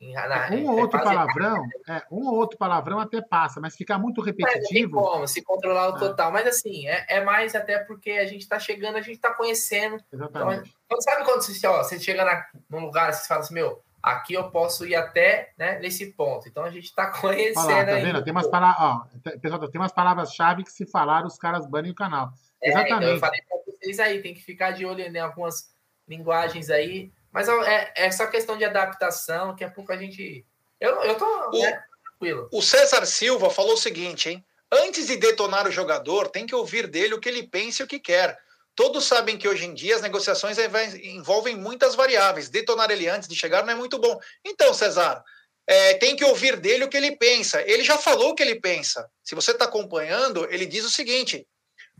Speaker 1: Na, um ou outro palavrão, é, um ou outro palavrão até passa, mas ficar muito repetitivo.
Speaker 3: Mas como, se controlar o é. total. Mas assim, é, é, mais até porque a gente está chegando, a gente está conhecendo.
Speaker 1: Exatamente.
Speaker 3: Então, sabe quando você, ó, você chega na, num lugar, você fala assim, meu, aqui eu posso ir até né, nesse ponto. Então a gente está conhecendo. Olha lá,
Speaker 1: tá vendo? Tem umas, palavras, pessoal, tem umas palavras-chave que se falar, os caras banem o canal.
Speaker 3: É, Exatamente. Então eu falei para vocês aí, tem que ficar de olho em algumas linguagens aí mas é, é só questão de adaptação, que a pouco a gente. Eu, eu tô o, né, tranquilo.
Speaker 2: O César Silva falou o seguinte, hein? Antes de detonar o jogador, tem que ouvir dele o que ele pensa e o que quer. Todos sabem que hoje em dia as negociações envolvem muitas variáveis. Detonar ele antes de chegar não é muito bom. Então, César, é, tem que ouvir dele o que ele pensa. Ele já falou o que ele pensa. Se você está acompanhando, ele diz o seguinte: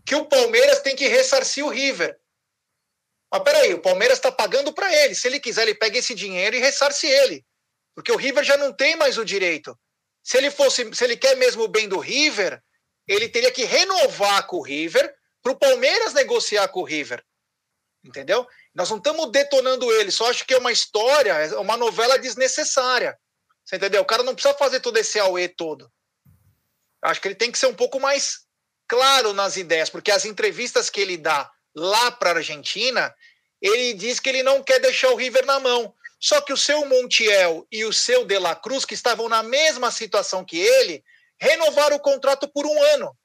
Speaker 2: que o Palmeiras tem que ressarcir o River. Mas peraí, o Palmeiras está pagando para ele. Se ele quiser, ele pega esse dinheiro e ressarce ele. Porque o River já não tem mais o direito. Se ele fosse, se ele quer mesmo o bem do River, ele teria que renovar com o River para o Palmeiras negociar com o River. Entendeu? Nós não estamos detonando ele, só acho que é uma história, é uma novela desnecessária. Você entendeu? O cara não precisa fazer todo esse AUE todo. Acho que ele tem que ser um pouco mais claro nas ideias, porque as entrevistas que ele dá lá para a Argentina, ele diz que ele não quer deixar o River na mão. Só que o seu Montiel e o seu De La Cruz, que estavam na mesma situação que ele, renovaram o contrato por um ano,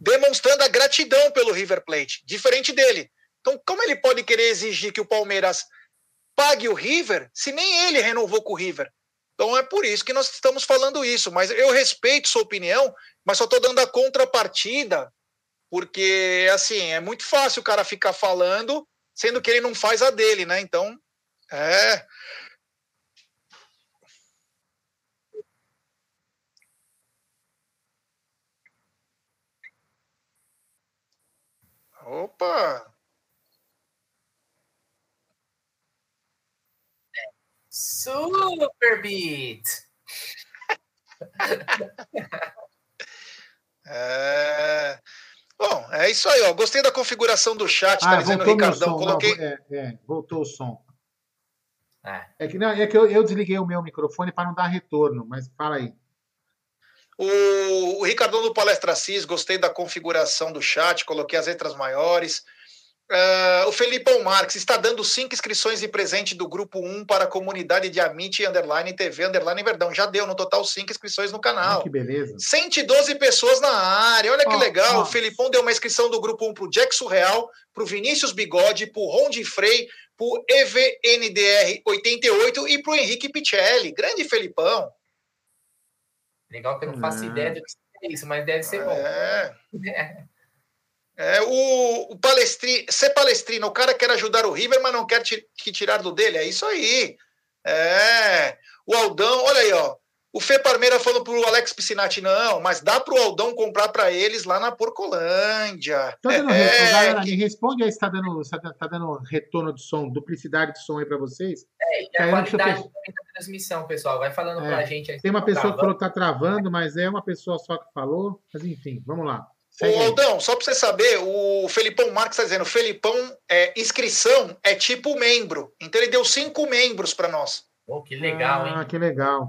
Speaker 2: demonstrando a gratidão pelo River Plate, diferente dele. Então, como ele pode querer exigir que o Palmeiras pague o River se nem ele renovou com o River? Então é por isso que nós estamos falando isso. Mas eu respeito sua opinião, mas só estou dando a contrapartida, porque assim é muito fácil o cara ficar falando, sendo que ele não faz a dele, né? Então, é. Opa!
Speaker 3: Super Beat!
Speaker 2: é... Bom, é isso aí, ó. Gostei da configuração do chat, tá
Speaker 1: Ah,
Speaker 2: dizendo o
Speaker 1: voltou meu
Speaker 2: Ricardão.
Speaker 1: som.
Speaker 2: Coloquei.
Speaker 1: Não, é, é, voltou o som.
Speaker 3: É.
Speaker 1: É que, não, é que eu, eu desliguei o meu microfone para não dar retorno, mas fala aí.
Speaker 2: O, o Ricardão do Palestra Cis, gostei da configuração do chat, coloquei as letras maiores. Ah, o Felipão Marques está dando cinco inscrições de presente do grupo 1 para a comunidade de Amit Underline TV Underline Verdão. Já deu no total cinco inscrições no
Speaker 1: Ah,
Speaker 2: canal.
Speaker 1: que beleza.
Speaker 2: 112 pessoas na área. Olha que
Speaker 1: Ó,
Speaker 2: legal. O Felipão deu uma inscrição do grupo 1 pro Jack Surreal, pro Vinícius Bigode, pro Ron de Frei, pro EVNDR 88 e pro Henrique Picelli. Grande Felipão.
Speaker 3: Legal que eu não faço
Speaker 1: Ah.
Speaker 3: ideia do que é isso, mas deve ser bom.
Speaker 2: É. É, o, o palestri, ser palestrino, o cara quer ajudar o River, mas não quer ti- que tirar do dele. É isso aí. É. O Aldão, olha aí, ó. O Fê Parmeira falou pro Alex Piscinati, não, mas dá pro Aldão comprar para eles lá na Porcolândia.
Speaker 1: Tá dando
Speaker 2: É,
Speaker 1: retorno, galera,
Speaker 2: que-
Speaker 1: me responde aí se tá dando, se tá, tá dando retorno de som, duplicidade de som aí para vocês.
Speaker 3: É, e a
Speaker 1: eu
Speaker 3: qualidade também da transmissão, pessoal. Vai falando
Speaker 1: É,
Speaker 3: pra gente aí.
Speaker 1: Tem uma
Speaker 3: se
Speaker 1: pessoa que
Speaker 3: tá
Speaker 1: falou que tá travando, mas é uma pessoa só que falou. Mas enfim, vamos lá. Aí.
Speaker 2: Aldão, só para você saber, o Felipão Marques está dizendo, Felipão, é, inscrição é tipo membro. Então ele deu cinco membros para nós.
Speaker 3: Pô, que legal,
Speaker 1: Ah,
Speaker 3: hein?
Speaker 1: que legal.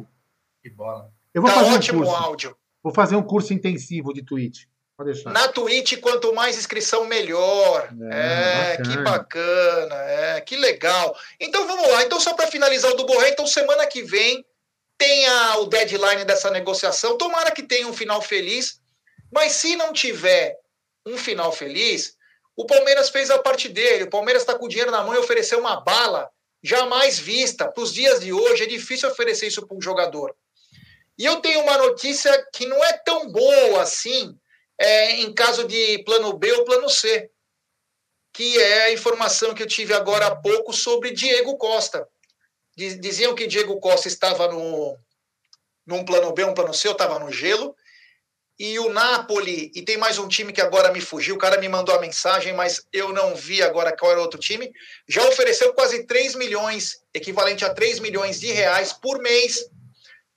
Speaker 3: Que bola.
Speaker 1: Eu vou
Speaker 2: Tá
Speaker 1: fazer um
Speaker 2: ótimo o
Speaker 1: curso.
Speaker 2: áudio.
Speaker 1: Vou fazer um curso intensivo de Twitch. Pode deixar.
Speaker 2: Na Twitch, quanto mais inscrição, melhor.
Speaker 1: É,
Speaker 2: É,
Speaker 1: bacana.
Speaker 2: que bacana, é, que legal. Então vamos lá. Então, só para finalizar o do Borré, então semana que vem tem a- o deadline dessa negociação. Tomara que tenha um final feliz. Mas se não tiver um final feliz, o Palmeiras fez a parte dele. O Palmeiras está com o dinheiro na mão e ofereceu uma bala jamais vista. Para os dias de hoje, é difícil oferecer isso para um jogador. E eu tenho uma notícia que não é tão boa assim, é, em caso de plano B ou plano C, que é a informação que eu tive agora há pouco sobre Diego Costa. Diz- Diziam que Diego Costa estava no num plano B, um plano C, eu estava no gelo. E o Napoli, e tem mais um time que agora me fugiu, o cara me mandou a mensagem, mas eu não vi agora qual era o outro time, já ofereceu quase 3 milhões, equivalente a 3 milhões de reais por mês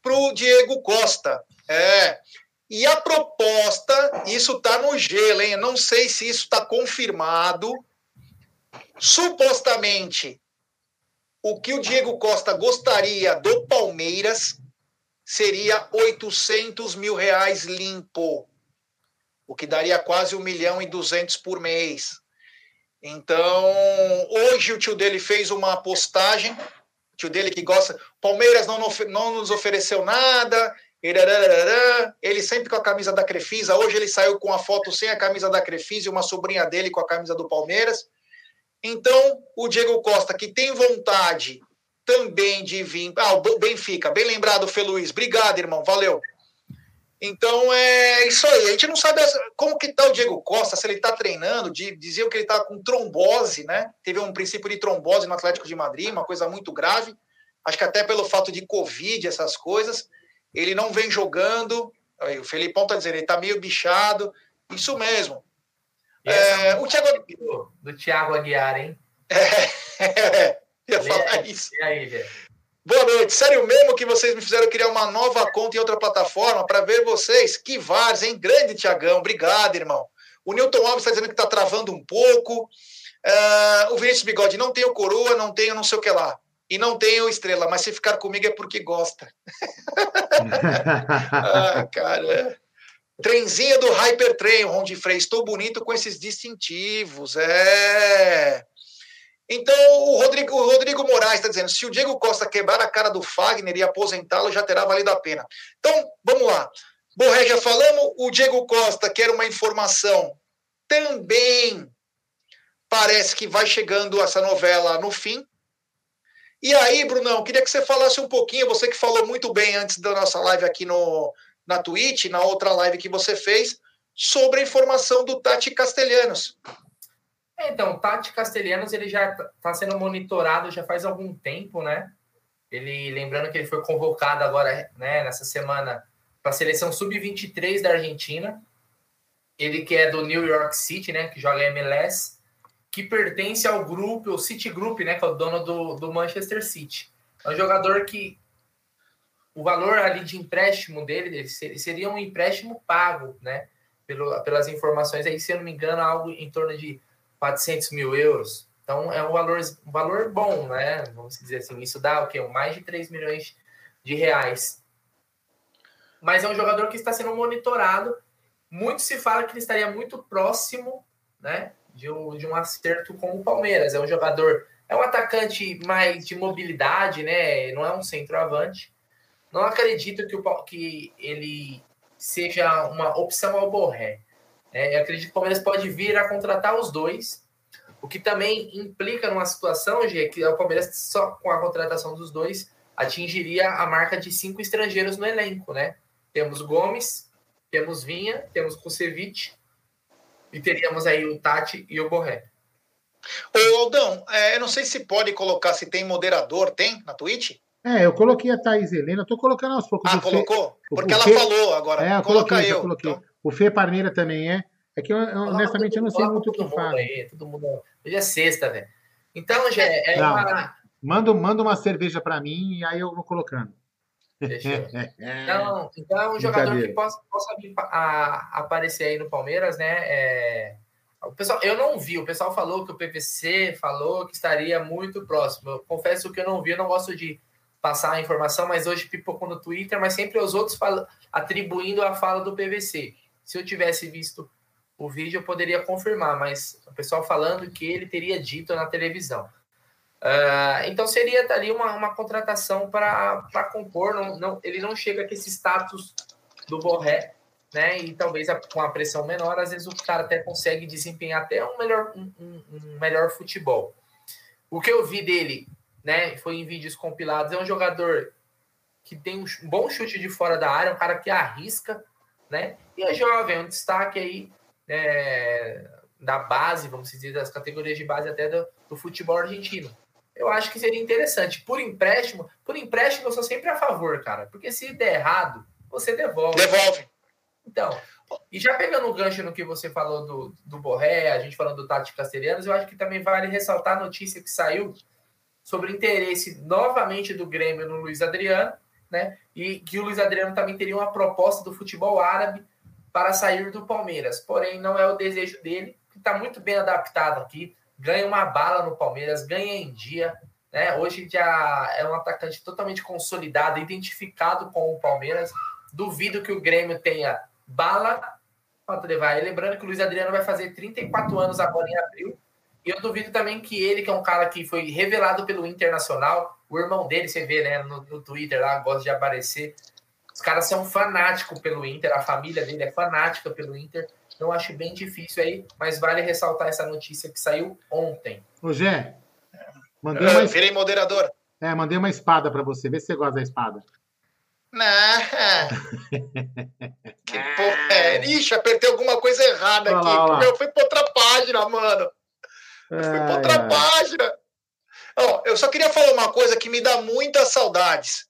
Speaker 2: para o Diego Costa. É. E a proposta, isso está no gelo, hein? Eu não sei se isso está confirmado. Supostamente, o que o Diego Costa gostaria do Palmeiras seria 800 mil reais limpo, o que daria quase 1 milhão e 200 por mês. Então, hoje o tio dele fez uma postagem, tio dele que gosta, Palmeiras não, não nos ofereceu nada, ele sempre com a camisa da Crefisa, hoje ele saiu com a foto sem a camisa da Crefisa e uma sobrinha dele com a camisa do Palmeiras. Então, o Diego Costa, que tem vontade também de vir. Ah, o Benfica, bem lembrado, Fê. Obrigado, irmão, valeu. Então é isso aí. A gente não sabe como que tá o Diego Costa, se ele tá treinando. di- Diziam que ele tá com trombose, né? Teve um princípio de trombose no Atlético de Madrid, uma coisa muito grave. Acho que até pelo fato de Covid, essas coisas. Ele não vem jogando. Aí, o Felipão tá dizendo, ele tá meio bichado. Isso mesmo.
Speaker 3: Essa
Speaker 2: É, o Thiago.
Speaker 3: do, do Thiago Aguiar, hein?
Speaker 2: É, ia falar isso.
Speaker 3: E aí, velho?
Speaker 2: Boa noite. Sério mesmo que vocês me fizeram criar uma nova conta em outra plataforma para ver vocês? Que vars, hein? Grande Tiagão. Obrigado, irmão. O Newton Alves está dizendo que está travando um pouco. Uh, o Vinícius Bigode, não tenho coroa, não tenho não sei o que lá. E não tenho estrela, mas se ficar comigo é porque gosta. ah, cara. Trenzinha do Hypertrain, Ron Frey. Estou bonito com esses distintivos. É. Então, o Rodrigo, o Rodrigo Moraes está dizendo: se o Diego Costa quebrar a cara do Fagner e aposentá-lo, já terá valido a pena. Então, vamos lá. Borré, já falamos. O Diego Costa quer uma informação. Também parece que vai chegando essa novela no fim. E aí, Brunão, queria que você falasse um pouquinho, você que falou muito bem antes da nossa live aqui no, na Twitch, na outra live que você fez, sobre a informação do Tati Castelhanos.
Speaker 3: Então, o Tati Castelhanos ele já está sendo monitorado já faz algum tempo, né? Ele, lembrando que ele foi convocado agora, né, nessa semana, para a seleção sub-23 da Argentina. Ele que é do New York City, né, que joga MLS, que pertence ao grupo, o City Group, né, que é o dono do, do Manchester City. É um jogador que o valor ali de empréstimo dele seria um empréstimo pago, né? Pelo, pelas informações aí, se eu não me engano, algo em torno de 400 mil euros. Então é um valor, um valor bom, né? Vamos dizer assim, isso dá o quê? Mais de 3 milhões de reais. Mas é um jogador que está sendo monitorado. Muito se fala que ele estaria muito próximo, né? De um, de um acerto com o Palmeiras. É um jogador, é um atacante mais de mobilidade, né? Não é um centroavante. Não acredito que, o, que ele seja uma opção ao Borré. É, eu acredito que o Palmeiras pode vir a contratar os dois, o que também implica numa situação, G, que o Palmeiras, só com a contratação dos dois, atingiria a marca de cinco estrangeiros no elenco, né? Temos Gomes, temos Vinha, temos Kusevich e teríamos aí o Tati e o Borré.
Speaker 2: Ô Aldão, é, eu não sei se pode colocar, se tem moderador, tem na Twitch?
Speaker 1: É, eu coloquei a Thaís Helena, eu tô colocando aos poucos.
Speaker 2: Ah, colocou? Fê, Porque ela falou agora.
Speaker 1: É, eu coloquei, eu. Coloquei. Então... O Fê Parmeira também é. É que eu, eu, honestamente eu não sei muito o que fala.
Speaker 3: todo mundo. Hoje é sexta, velho. Então, já é, é uma.
Speaker 1: Manda, manda uma cerveja para mim e aí eu vou colocando.
Speaker 3: então, então, é um jogador que possa, possa a, aparecer aí no Palmeiras, né? É, o pessoal, eu não vi, o pessoal falou que o PVC falou que estaria muito próximo. Eu confesso que eu não vi, eu não gosto de passar a informação, mas hoje pipocou no Twitter, mas sempre os outros atribuindo a fala do PVC. Se eu tivesse visto o vídeo, eu poderia confirmar, mas o pessoal falando que ele teria dito na televisão. Uh, então seria ali uma, uma contratação para compor, não, não, ele não chega com esse status do Borré, né? E talvez a, com a pressão menor, às vezes o cara até consegue desempenhar até um melhor, um, um, um melhor futebol. O que eu vi dele né? Foi em vídeos compilados. É um jogador que tem um bom chute de fora da área, um cara que arrisca, né? E é jovem, é um destaque aí é, da base, vamos dizer, das categorias de base até do, do, futebol argentino. Eu acho que seria interessante. Por empréstimo, por empréstimo eu sou sempre a favor, cara. Porque se der errado, você devolve.
Speaker 2: Devolve.
Speaker 3: Então, e já pegando o gancho no que você falou do, do Borré, a gente falando do Tati Castelhanos, eu acho que também vale ressaltar a notícia que saiu sobre o interesse novamente do Grêmio no Luiz Adriano, né? E que o Luiz Adriano também teria uma proposta do futebol árabe para sair do Palmeiras. Porém, não é o desejo dele, que está muito bem adaptado aqui, ganha uma bala no Palmeiras, ganha em dia. Né? Hoje já é um atacante totalmente consolidado, identificado com o Palmeiras. Duvido que o Grêmio tenha bala para levar. E lembrando que o Luiz Adriano vai fazer 34 anos agora em abril. E eu duvido também que ele, que é um cara que foi revelado pelo Internacional, o irmão dele, você vê, né, no, no Twitter lá, gosta de aparecer. Os caras são fanáticos pelo Inter, a família dele é fanática pelo Inter. Então acho bem difícil aí, mas vale ressaltar essa notícia que saiu ontem.
Speaker 1: Ô, Gé,
Speaker 2: mandei uma... virei moderador.
Speaker 1: É, mandei uma espada para você. Vê se você gosta da espada.
Speaker 2: Não. que porra é? Ixi, apertei alguma coisa errada aqui. Lá, lá. Meu, foi pra outra página, mano. Eu fui para outra página. Oh, eu só queria falar uma coisa que me dá muitas saudades.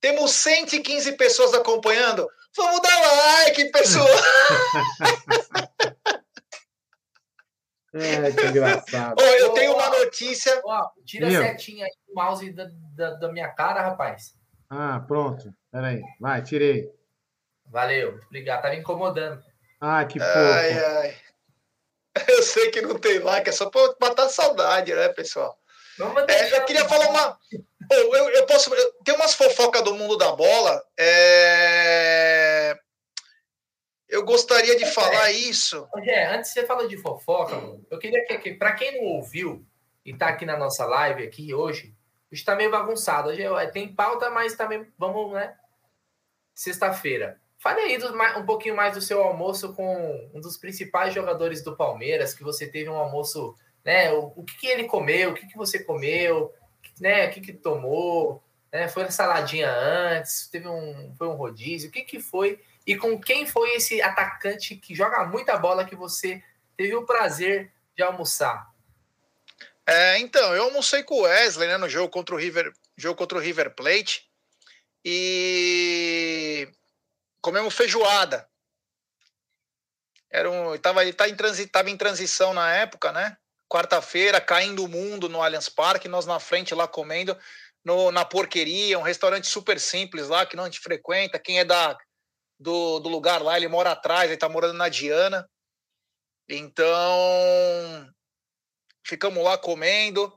Speaker 2: Temos 115 pessoas acompanhando. Vamos dar like, pessoal!
Speaker 1: É, que engraçado.
Speaker 2: Oh, eu tenho uma notícia.
Speaker 3: Oh, tira Meu. a setinha aí do mouse da, da, da, minha cara, rapaz.
Speaker 1: Ah, pronto. Peraí. Vai, tirei.
Speaker 3: Valeu, obrigado. Tá me incomodando.
Speaker 1: Ah, que fofo.
Speaker 2: Ai, ai. Eu sei que não tem like, é só para matar saudade, né, pessoal? É, eu queria falar uma. Eu, eu, eu posso. Eu, tem umas fofocas do mundo da bola. É... Eu gostaria de falar isso.
Speaker 3: É, antes você falou de fofoca, eu queria que, que para quem não ouviu e está aqui na nossa live aqui hoje, está meio bagunçado. Hoje é, tem pauta, mas também vamos, né? Sexta-feira. Fale aí do, um pouquinho mais do seu almoço com um dos principais jogadores do Palmeiras, que você teve um almoço, né? O, o que, que, ele comeu, o que, que você comeu, né? O que, que tomou, né? Foi saladinha antes, teve um, foi um rodízio, o que, que foi? E com quem foi esse atacante que joga muita bola que você teve o prazer de almoçar?
Speaker 2: É, então, eu almocei com o Wesley né, no jogo contra o River, jogo contra o River Plate e comemos feijoada. Era um, tava, ele tá em, transi, em transição na época, né? Quarta-feira, caindo o mundo no Allianz Parque, nós na frente lá comendo no, na porqueria, um restaurante super simples lá que não a gente frequenta. Quem é da do, do lugar lá, ele mora atrás, ele tá morando na Diana. Então, ficamos lá comendo.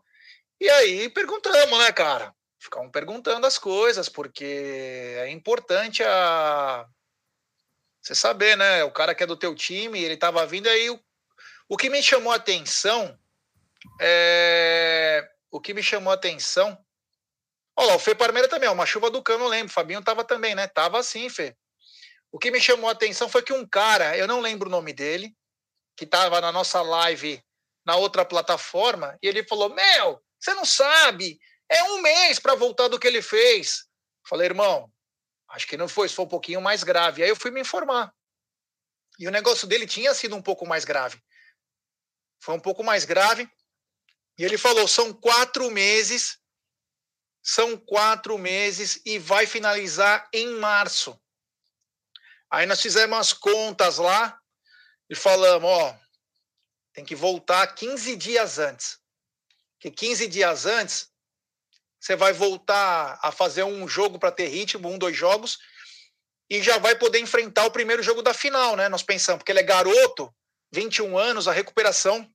Speaker 2: E aí perguntamos, né, cara? Ficamos perguntando as coisas, porque é importante a você saber, né? O cara que é do teu time, ele tava vindo aí. O, o que me chamou a atenção é. O que me chamou a atenção. Olha lá, o Fê Parmeira também, uma chuva do cano, eu lembro. O Fabinho tava também, né? Tava assim, Fê. O que me chamou a atenção foi que um cara, eu não lembro o nome dele, que tava na nossa live na outra plataforma, e ele falou: Meu, você não sabe, é um mês para voltar do que ele fez. Falei, irmão, acho que não foi, foi um pouquinho mais grave. Aí eu fui me informar. E o negócio dele tinha sido um pouco mais grave. Foi um pouco mais grave. E ele falou: são quatro meses, são quatro meses e vai finalizar em março. Aí nós fizemos as contas lá e falamos: ó, tem que voltar 15 dias antes. Que 15 dias antes você vai voltar a fazer um jogo para ter ritmo, um, dois jogos, e já vai poder enfrentar o primeiro jogo da final, né? Nós pensamos, porque ele é garoto, 21 anos, a recuperação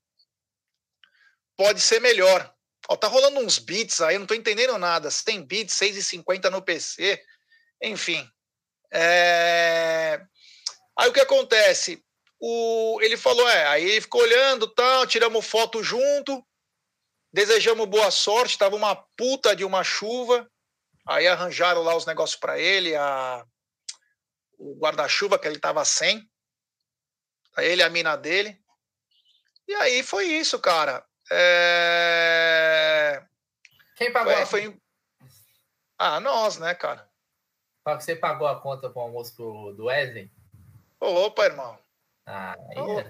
Speaker 2: pode ser melhor. Ó, tá rolando uns beats aí, não tô entendendo nada. Se tem beats, 6,50 no PC, enfim. É... Aí o que acontece? o, ele falou, é, aí ele ficou olhando, tal, tiramos foto junto, desejamos boa sorte, tava uma puta de uma chuva, aí arranjaram lá os negócios para ele, a, o guarda-chuva que ele tava sem, ele a mina dele, e aí foi isso, cara. É...
Speaker 3: Quem pagou?
Speaker 2: Foi, foi... Ah, nós, né, cara?
Speaker 3: Você pagou a conta pro almoço pro, do Wesley?
Speaker 2: Opa, irmão.
Speaker 3: Ah, oh.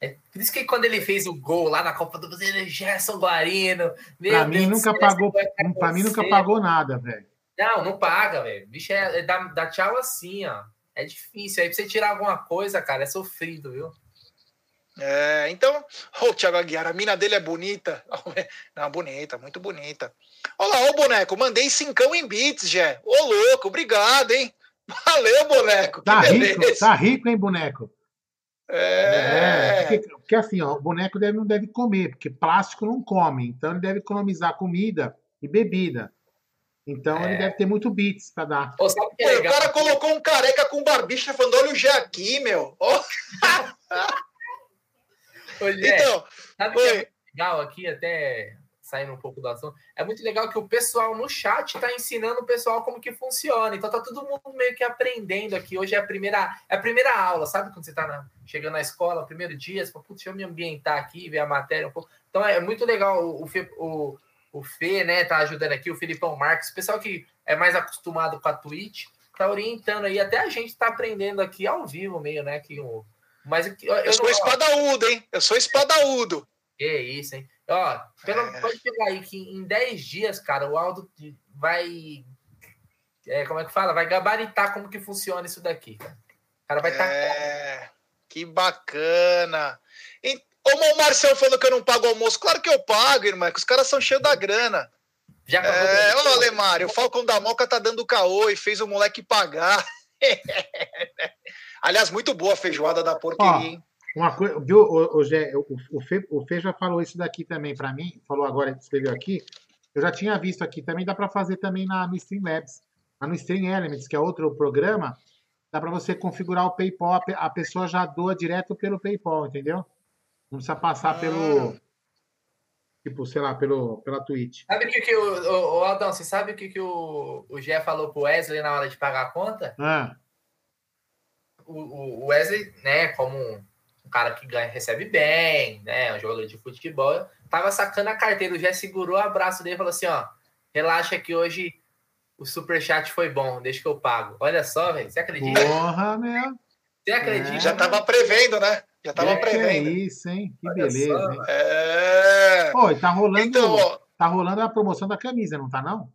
Speaker 3: é. por isso que quando ele fez o gol lá na Copa do Brasil, Gerson Guarino.
Speaker 1: Pra mim, nunca pagou, pra mim nunca pagou nada, velho.
Speaker 3: Não, não paga, velho. Bicho é, é dá, dá tchau assim, ó. É difícil. Aí pra você tirar alguma coisa, cara, é sofrido, viu?
Speaker 2: É, então, o Thiago Aguiar, a mina dele é bonita. Não, bonita, muito bonita. Olha lá, ô boneco, mandei cincão em bits, Jé. Ô louco, obrigado, hein? Valeu, boneco.
Speaker 1: Tá rico, tá rico, hein, boneco?
Speaker 2: É.
Speaker 1: é porque, porque, assim, ó, o boneco deve, não deve comer, porque plástico não come. Então ele deve economizar comida e bebida. Então é. ele deve ter muito bits para dar.
Speaker 2: Pô, é o cara colocou um careca com barbicha falando: olha o G aqui, meu. Oh.
Speaker 3: então, sabe o que é legal aqui, até saindo um pouco do assunto, é muito legal que o pessoal no chat está ensinando o pessoal como que funciona. Então tá todo mundo meio que aprendendo aqui. Hoje é a primeira, é a primeira aula, sabe? Quando você está chegando na escola, primeiro dia, você fala, putz, deixa eu me ambientar aqui, ver a matéria um pouco. Então é muito legal o, Fê, o, o Fê, né, tá ajudando aqui, o Filipão Marques, o pessoal que é mais acostumado com a Twitch, tá orientando aí. Até a gente tá aprendendo aqui ao vivo meio, né? Que o, mas eu,
Speaker 2: eu, eu sou não, espadaúdo, hein? Eu sou espadaúdo.
Speaker 3: Que isso, hein? Ó, pelo, é. pode pegar aí que em 10 dias, cara, o Aldo vai. É, como é que fala? Vai gabaritar como que funciona isso daqui, cara. O cara vai estar. Tá
Speaker 2: é, que bacana. E, o Marcel falando que eu não pago almoço. Claro que eu pago, irmão, que os caras são cheios da grana. Já é, ô, Alemário, o Falcão da Moca tá dando caô e fez o moleque pagar. Aliás, muito boa a feijoada da porqueria, hein?
Speaker 1: Uma coisa, viu, o, o, Gé, o, o, Fê, o Fê já falou isso daqui também para mim, falou agora, escreveu aqui. Eu já tinha visto aqui, também dá para fazer também na, no Streamlabs. No Stream Elements, que é outro programa, dá para você configurar o PayPal, a pessoa já doa direto pelo PayPal, entendeu? Não precisa passar ah. pelo. Tipo, sei lá, pelo, pela Twitch.
Speaker 3: Sabe o que, que o, o, o Aldão, você sabe o que, que o, o Gé falou pro Wesley na hora de pagar a conta?
Speaker 1: Ah.
Speaker 3: O, o Wesley, né, como um cara que ganha, recebe bem, né, um jogador de futebol, tava sacando a carteira, o Gé segurou o abraço dele e falou assim, ó, relaxa que hoje o superchat foi bom, deixa que eu pago. Olha só, velho, você acredita?
Speaker 1: Porra, meu.
Speaker 3: Você acredita? É.
Speaker 2: Já tava prevendo, né? Já tava é, prevendo.
Speaker 1: É isso, hein? Que Olha beleza, só, hein?
Speaker 2: É...
Speaker 1: Pô, tá rolando, então, tá rolando a promoção da camisa, não tá não?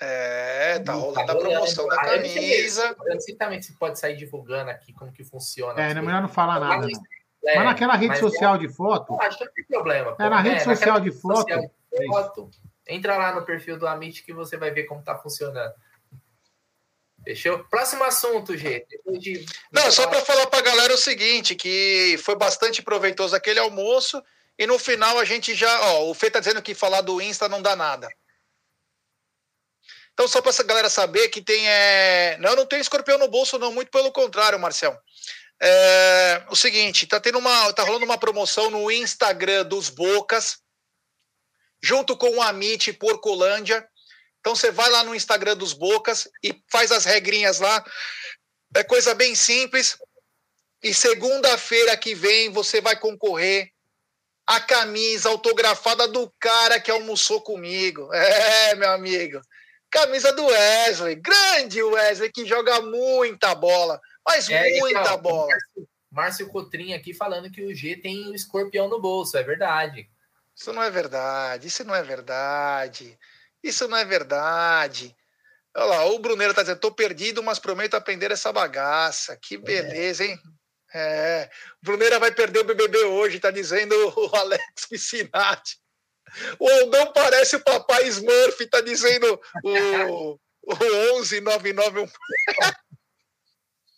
Speaker 2: É, tá rolando tá a promoção da camisa.
Speaker 3: Eu não sei também se pode sair divulgando aqui como que funciona.
Speaker 1: É, não é melhor não falar nada, não. É, mas naquela rede social é, de foto.
Speaker 3: Acho que não tem problema.
Speaker 1: Pô. É, na rede é, social de foto. Social de
Speaker 3: foto entra lá no perfil do Amit que você vai ver como tá funcionando. Fechou? Próximo assunto, G.
Speaker 2: De... Não, só para falar para a galera o seguinte, que foi bastante proveitoso aquele almoço e no final a gente já, ó, o Fê tá dizendo que falar do Insta não dá nada. Então só para essa galera saber que tem é... não, não tem escorpião no bolso não, muito pelo contrário, Marcel. É... o seguinte, tá tendo uma, tá rolando uma promoção no Instagram dos Bocas, junto com o Amit Porcolândia. Então você vai lá no Instagram dos Bocas e faz as regrinhas lá. É coisa bem simples. E segunda-feira que vem você vai concorrer a camisa autografada do cara que almoçou comigo. É, meu amigo. Camisa do Wesley. Grande Wesley, que joga muita bola. Mas é, muita então, bola.
Speaker 3: Márcio, Márcio Cotrim aqui falando que o G tem o escorpião no bolso. É verdade.
Speaker 2: Isso não é verdade. Isso não é verdade. Isso não é verdade. Olha lá, o Bruneiro tá dizendo, tô perdido, mas prometo aprender essa bagaça. Que é. beleza, hein? É. O Bruneira vai perder o BBB hoje, tá dizendo o Alex Piscinati. O Aldão parece o papai Smurf, tá dizendo o, o 11991.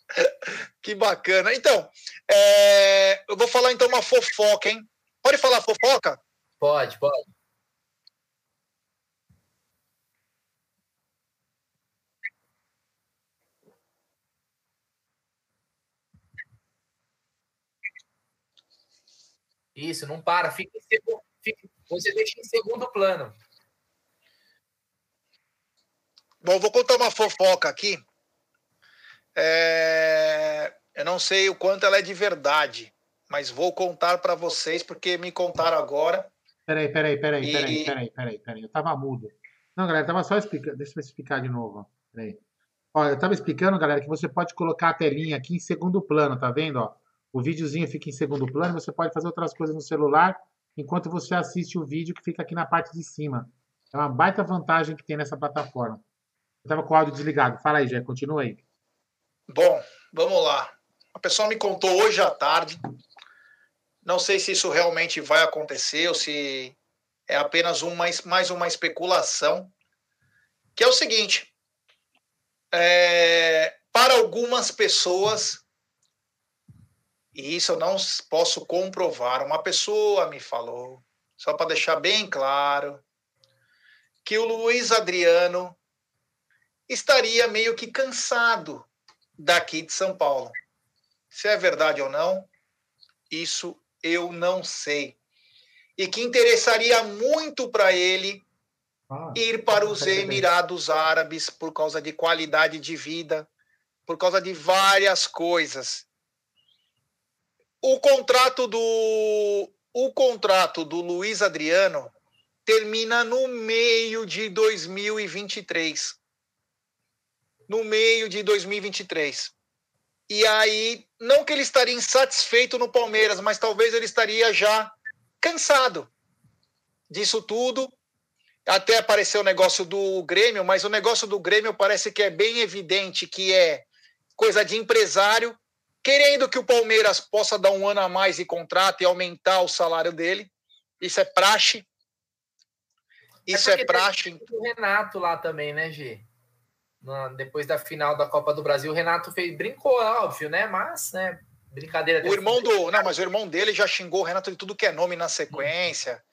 Speaker 2: que bacana. Então, é, eu vou falar então uma fofoca, hein? Pode falar fofoca?
Speaker 3: Pode, pode. Isso, não para, fica em segundo, você deixa em segundo plano.
Speaker 2: Bom, vou contar uma fofoca aqui. É... Eu não sei o quanto ela é de verdade, mas vou contar para vocês porque me contaram agora.
Speaker 1: Peraí, peraí, peraí, peraí, peraí, peraí, peraí. Eu tava mudo. Não, galera, eu tava só explicando. Deixa eu explicar de novo. Peraí. Ó, eu tava explicando, galera, que você pode colocar a telinha aqui em segundo plano, tá vendo? Ó? O videozinho fica em segundo plano, você pode fazer outras coisas no celular enquanto você assiste o vídeo que fica aqui na parte de cima. É uma baita vantagem que tem nessa plataforma. Eu estava com o áudio desligado. Fala aí, Jé, continua aí.
Speaker 2: Bom, vamos lá. A pessoa me contou hoje à tarde. Não sei se isso realmente vai acontecer ou se é apenas uma, mais uma especulação. Que é o seguinte: é, para algumas pessoas, e isso eu não posso comprovar. Uma pessoa me falou, só para deixar bem claro, que o Luiz Adriano estaria meio que cansado daqui de São Paulo. Se é verdade ou não, isso eu não sei. E que interessaria muito para ele ah, ir para os Emirados Árabes por causa de qualidade de vida, por causa de várias coisas. O contrato do o contrato do Luiz Adriano termina no meio de 2023. No meio de 2023. E aí, não que ele estaria insatisfeito no Palmeiras, mas talvez ele estaria já cansado disso tudo. Até apareceu o negócio do Grêmio, mas o negócio do Grêmio parece que é bem evidente que é coisa de empresário querendo que o Palmeiras possa dar um ano a mais de contrato e aumentar o salário dele. Isso é praxe. Isso é, é praxe.
Speaker 3: O Renato lá também, né, G? depois da final da Copa do Brasil, o Renato fez, brincou, é óbvio, né? Mas, né? Brincadeira.
Speaker 2: O irmão do. Não, mas o irmão dele já xingou o Renato de tudo que é nome na sequência.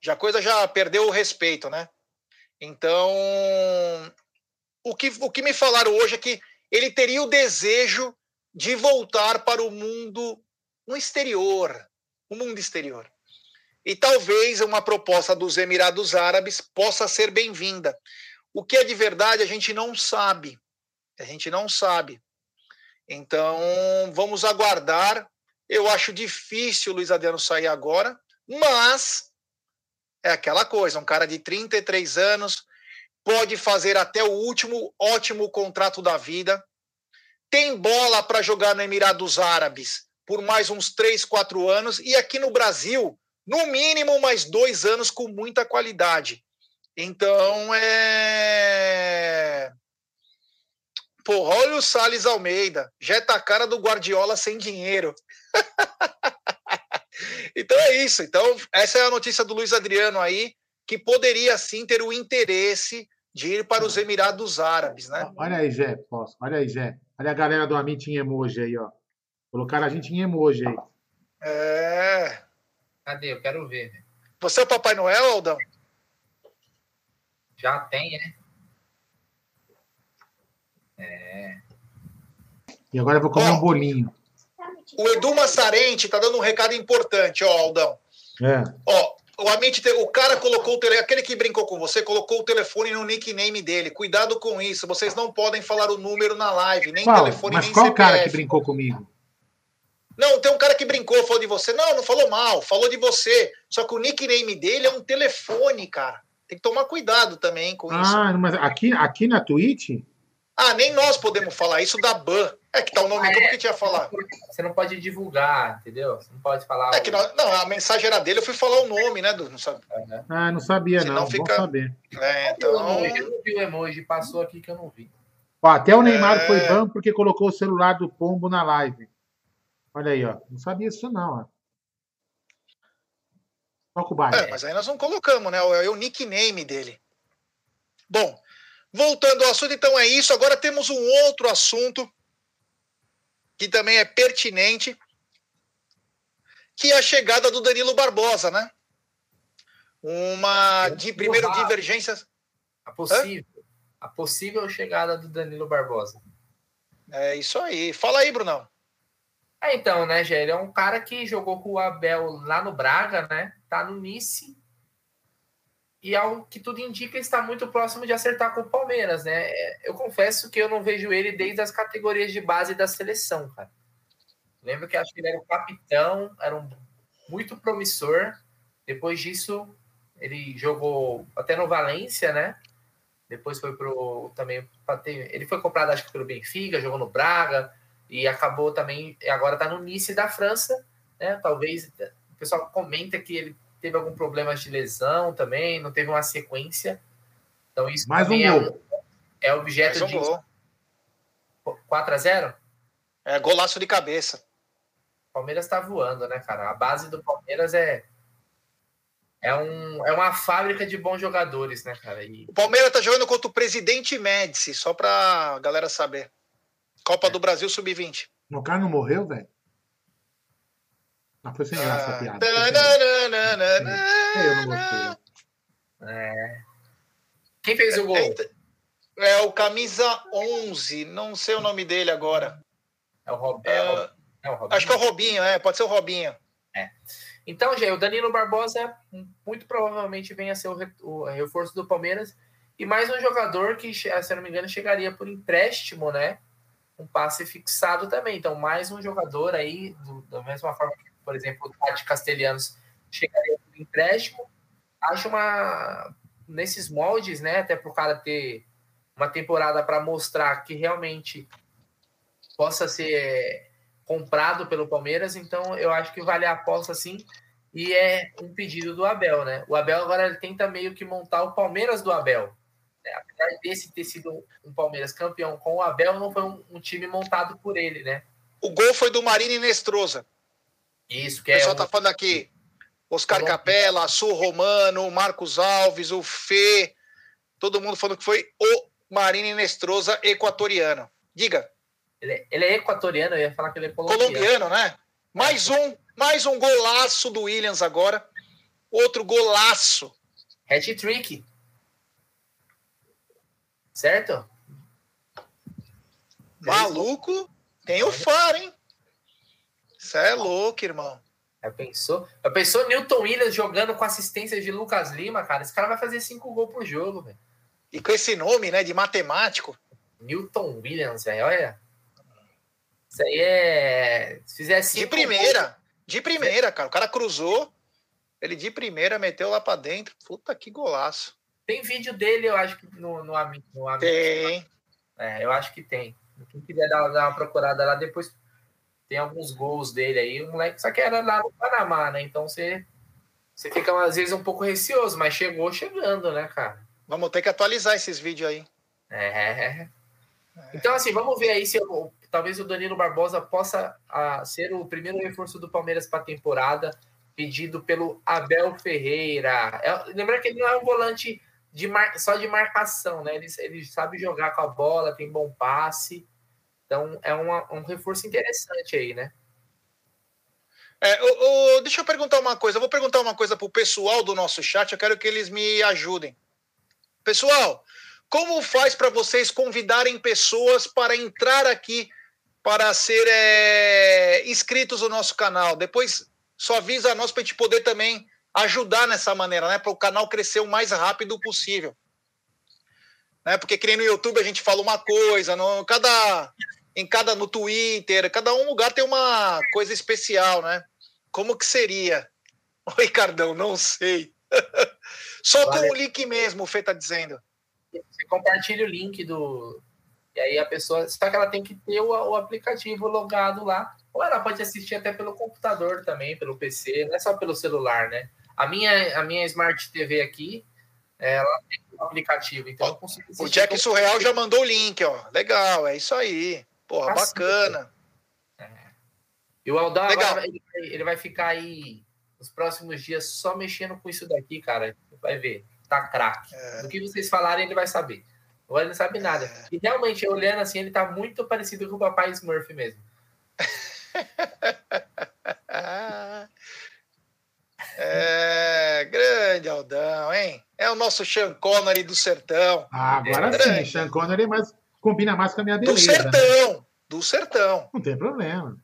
Speaker 2: Já coisa já perdeu o respeito, né? Então, o que, o que me falaram hoje é que ele teria o desejo de voltar para o mundo no exterior, o mundo exterior. E talvez uma proposta dos Emirados Árabes possa ser bem-vinda. O que é de verdade a gente não sabe. A gente não sabe. Então, vamos aguardar. Eu acho difícil o Luiz Adriano sair agora, mas é aquela coisa, um cara de 33 anos pode fazer até o último ótimo contrato da vida. Tem bola para jogar no Emirados Árabes por mais uns 3, 4 anos e aqui no Brasil, no mínimo mais dois anos com muita qualidade. Então é Pô, olha o Salles Almeida. Já tá a cara do Guardiola sem dinheiro. então é isso. Então, essa é a notícia do Luiz Adriano aí, que poderia sim ter o interesse de ir para os Emirados Árabes, né?
Speaker 1: Olha aí, Jé, posso. Olha aí, Jé. Olha a galera do Amit em emoji aí, ó. Colocaram a gente em emoji aí.
Speaker 2: É.
Speaker 3: Cadê? Eu quero ver.
Speaker 2: Você é o Papai Noel, Aldão?
Speaker 3: Já tem, né? É.
Speaker 1: E agora eu vou comer
Speaker 2: Ó.
Speaker 1: um bolinho.
Speaker 2: O Edu Massarente tá dando um recado importante, ó, Aldão.
Speaker 1: É.
Speaker 2: Ó, o Amit, o cara colocou o telefone, aquele que brincou com você, colocou o telefone no nickname dele. Cuidado com isso. Vocês não podem falar o número na live, nem
Speaker 1: Qual?
Speaker 2: telefone,
Speaker 1: Mas
Speaker 2: nem
Speaker 1: qual
Speaker 2: CPF.
Speaker 1: cara que brincou comigo?
Speaker 2: Não, tem um cara que brincou, falou de você. Não, não falou mal, falou de você. Só que o nickname dele é um telefone, cara. Tem que tomar cuidado também com isso.
Speaker 1: Ah, mas aqui, aqui na Twitch?
Speaker 2: Ah, nem nós podemos falar isso da ban. É que tá o nome,
Speaker 3: Ah,
Speaker 2: como
Speaker 3: é?
Speaker 2: que tinha falar?
Speaker 3: Você não pode divulgar, entendeu? Você não pode falar.
Speaker 2: É que nós, não, a mensagem era dele, eu fui falar o nome, né? Do, não sabe?
Speaker 1: Ah, não sabia
Speaker 2: Se
Speaker 1: não.
Speaker 2: não
Speaker 1: Bom
Speaker 2: fica-
Speaker 1: saber.
Speaker 2: É,
Speaker 3: O
Speaker 2: então.
Speaker 3: eu não vi o emoji, passou aqui que eu não vi.
Speaker 1: Ó, até o Neymar
Speaker 2: É.
Speaker 1: foi ban porque colocou o celular do Pombo na live. Olha aí, ó. Não sabia disso não, ó. Toca o baile.
Speaker 2: É, mas aí nós não colocamos, né? É o nickname dele. Bom, voltando ao assunto, então é isso. Agora temos um outro assunto que também é pertinente, que é a chegada do Danilo Barbosa, né? Uma de primeiro divergências.
Speaker 3: A possível, a possível chegada do Danilo Barbosa.
Speaker 2: É isso aí. Fala aí, Brunão.
Speaker 3: É, então, né, Gé? Ele é um cara que jogou com o Abel lá no Braga, né? Tá no Nice. E ao que tudo indica, está muito próximo de acertar com o Palmeiras, né? É, Eu confesso que eu não vejo ele desde as categorias de base da seleção, cara. Lembro que acho que ele era o capitão, era um muito promissor. Depois disso, ele jogou até no Valência, né? Depois foi pro também ele foi comprado acho que pelo Benfica, jogou no Braga e acabou também agora tá no Nice da França, né? Talvez o pessoal comenta que ele teve algum problema de lesão também, não teve uma sequência. Então isso
Speaker 1: Mais um
Speaker 3: é,
Speaker 1: gol.
Speaker 3: é objeto
Speaker 2: Mais um
Speaker 3: de
Speaker 2: gol.
Speaker 3: 4 a 0.
Speaker 2: É golaço de cabeça.
Speaker 3: Palmeiras tá voando, né, cara? A base do Palmeiras é é, um, é uma fábrica de bons jogadores, né, cara? E
Speaker 2: O Palmeiras tá jogando contra o presidente Médici, só pra galera saber. Copa do Brasil Sub-20.
Speaker 1: O cara não morreu, velho? Não, foi sem graça a
Speaker 2: Ah,
Speaker 1: piada. Eu não gostei.
Speaker 3: quem fez o gol?
Speaker 2: É o camisa 11, não sei o nome dele agora.
Speaker 3: É o Rob- é
Speaker 2: Ah,
Speaker 3: é o Robinho.
Speaker 2: acho que é o Robinho, é, pode ser o Robinho.
Speaker 3: Então, Gê, o Danilo Barbosa muito provavelmente vem a ser o, o reforço do Palmeiras. E mais um jogador que, se não me engano, chegaria por empréstimo, né? Um passe fixado também. Então, mais um jogador aí, do- da mesma forma que, por exemplo, o Tati Castelhanos chegaria por empréstimo. Acho uma. Nesses moldes, né? Até para o cara ter uma temporada para mostrar que realmente possa ser comprado pelo Palmeiras, então eu acho que vale a aposta sim. E é um pedido do Abel, né? O Abel agora ele tenta meio que montar o Palmeiras do Abel. né? Apesar desse ter sido um Palmeiras campeão com o Abel, não foi um, um time montado por ele, né?
Speaker 2: O gol foi do Marini Nestroza.
Speaker 3: Isso,
Speaker 2: O
Speaker 3: que é.
Speaker 2: pessoal
Speaker 3: um-
Speaker 2: tá falando aqui. Oscar
Speaker 3: Bom.
Speaker 2: Capella, Assu Romano, Marcos Alves, o Fê. Todo mundo falando que foi o Marini Nestroza equatoriano. Diga.
Speaker 3: Ele, é- ele é equatoriano, eu ia falar que ele é colombiano.
Speaker 2: Colombiano, né? Mais um, mais um golaço do Williams agora. Outro golaço.
Speaker 3: Hat-trick. Certo?
Speaker 2: Maluco, tem o faro, hein? Isso é louco, irmão.
Speaker 3: Já pensou? Já pensou Newton Williams jogando com assistência de Lucas Lima, cara? Esse cara vai fazer cinco gols por jogo, velho.
Speaker 2: E com esse nome, né, de matemático.
Speaker 3: Newton Williams, velho, olha. Isso aí é. Se fizer
Speaker 2: De
Speaker 3: cinco
Speaker 2: primeira. De primeira, cara. O cara cruzou. Ele de primeira meteu lá pra dentro. Puta que golaço.
Speaker 3: gols- Tem vídeo dele, eu acho que no, no, no Ami-
Speaker 2: Tem.
Speaker 3: É, eu acho que tem. Quem quiser dar, dar uma procurada lá, depois tem alguns gols dele aí. O moleque, só que era lá no Panamá, né? Então você, você fica às vezes um pouco receoso, mas chegou chegando, né, cara?
Speaker 2: Vamos ter que atualizar esses vídeos aí.
Speaker 3: É. Então, assim, vamos ver aí se eu- talvez o Danilo Barbosa possa ah, ser o primeiro reforço do Palmeiras para a temporada, pedido pelo Abel Ferreira. É, lembra que ele não é um volante de mar- só de marcação, né? Ele, ele sabe jogar com a bola, tem bom passe. Então, é uma- um reforço interessante aí, né?
Speaker 2: É, deixa eu perguntar uma coisa. Eu vou perguntar uma coisa pro pessoal do nosso chat. Eu quero que eles me ajudem. Pessoal, como faz para vocês convidarem pessoas para entrar aqui para ser é, inscritos no nosso canal? Depois só avisa nós para a gente poder também ajudar nessa maneira, né? Para o canal crescer o mais rápido possível. Né? Porque que no YouTube a gente fala uma coisa, no, cada, em cada no Twitter, cada um lugar tem uma coisa especial, né? Como que seria? Ô, Ricardão, não sei. Só
Speaker 3: Vale.
Speaker 2: com o link mesmo, o Fê tá dizendo.
Speaker 3: Você compartilha o link do. E aí a pessoa. Só que ela tem que ter o, o aplicativo logado lá. Ou ela pode assistir até pelo computador também, pelo PC, não é só pelo celular, né? A minha, a minha Smart TV aqui, ela tem o aplicativo, então eu consigo
Speaker 2: O Jack Surreal já mandou o link, ó. Legal, é isso aí. Porra,
Speaker 3: Assim,
Speaker 2: bacana.
Speaker 3: E o Aldão agora ele, vai- ele vai ficar aí nos próximos dias só mexendo com isso daqui, cara. Vai ver. Tá craque.
Speaker 2: É.
Speaker 3: Do que vocês falarem, ele vai saber. Agora ele não sabe nada. E realmente, olhando assim, ele tá muito parecido com o papai Smurf mesmo.
Speaker 2: É, grande Aldão, hein? É o nosso Sean Connery do sertão.
Speaker 1: Ah, agora
Speaker 2: É.
Speaker 1: sim, Sean Connery é mais, combina mais com a minha
Speaker 2: Do
Speaker 1: beleza. né?
Speaker 2: sertão. Do sertão.
Speaker 1: Não tem problema.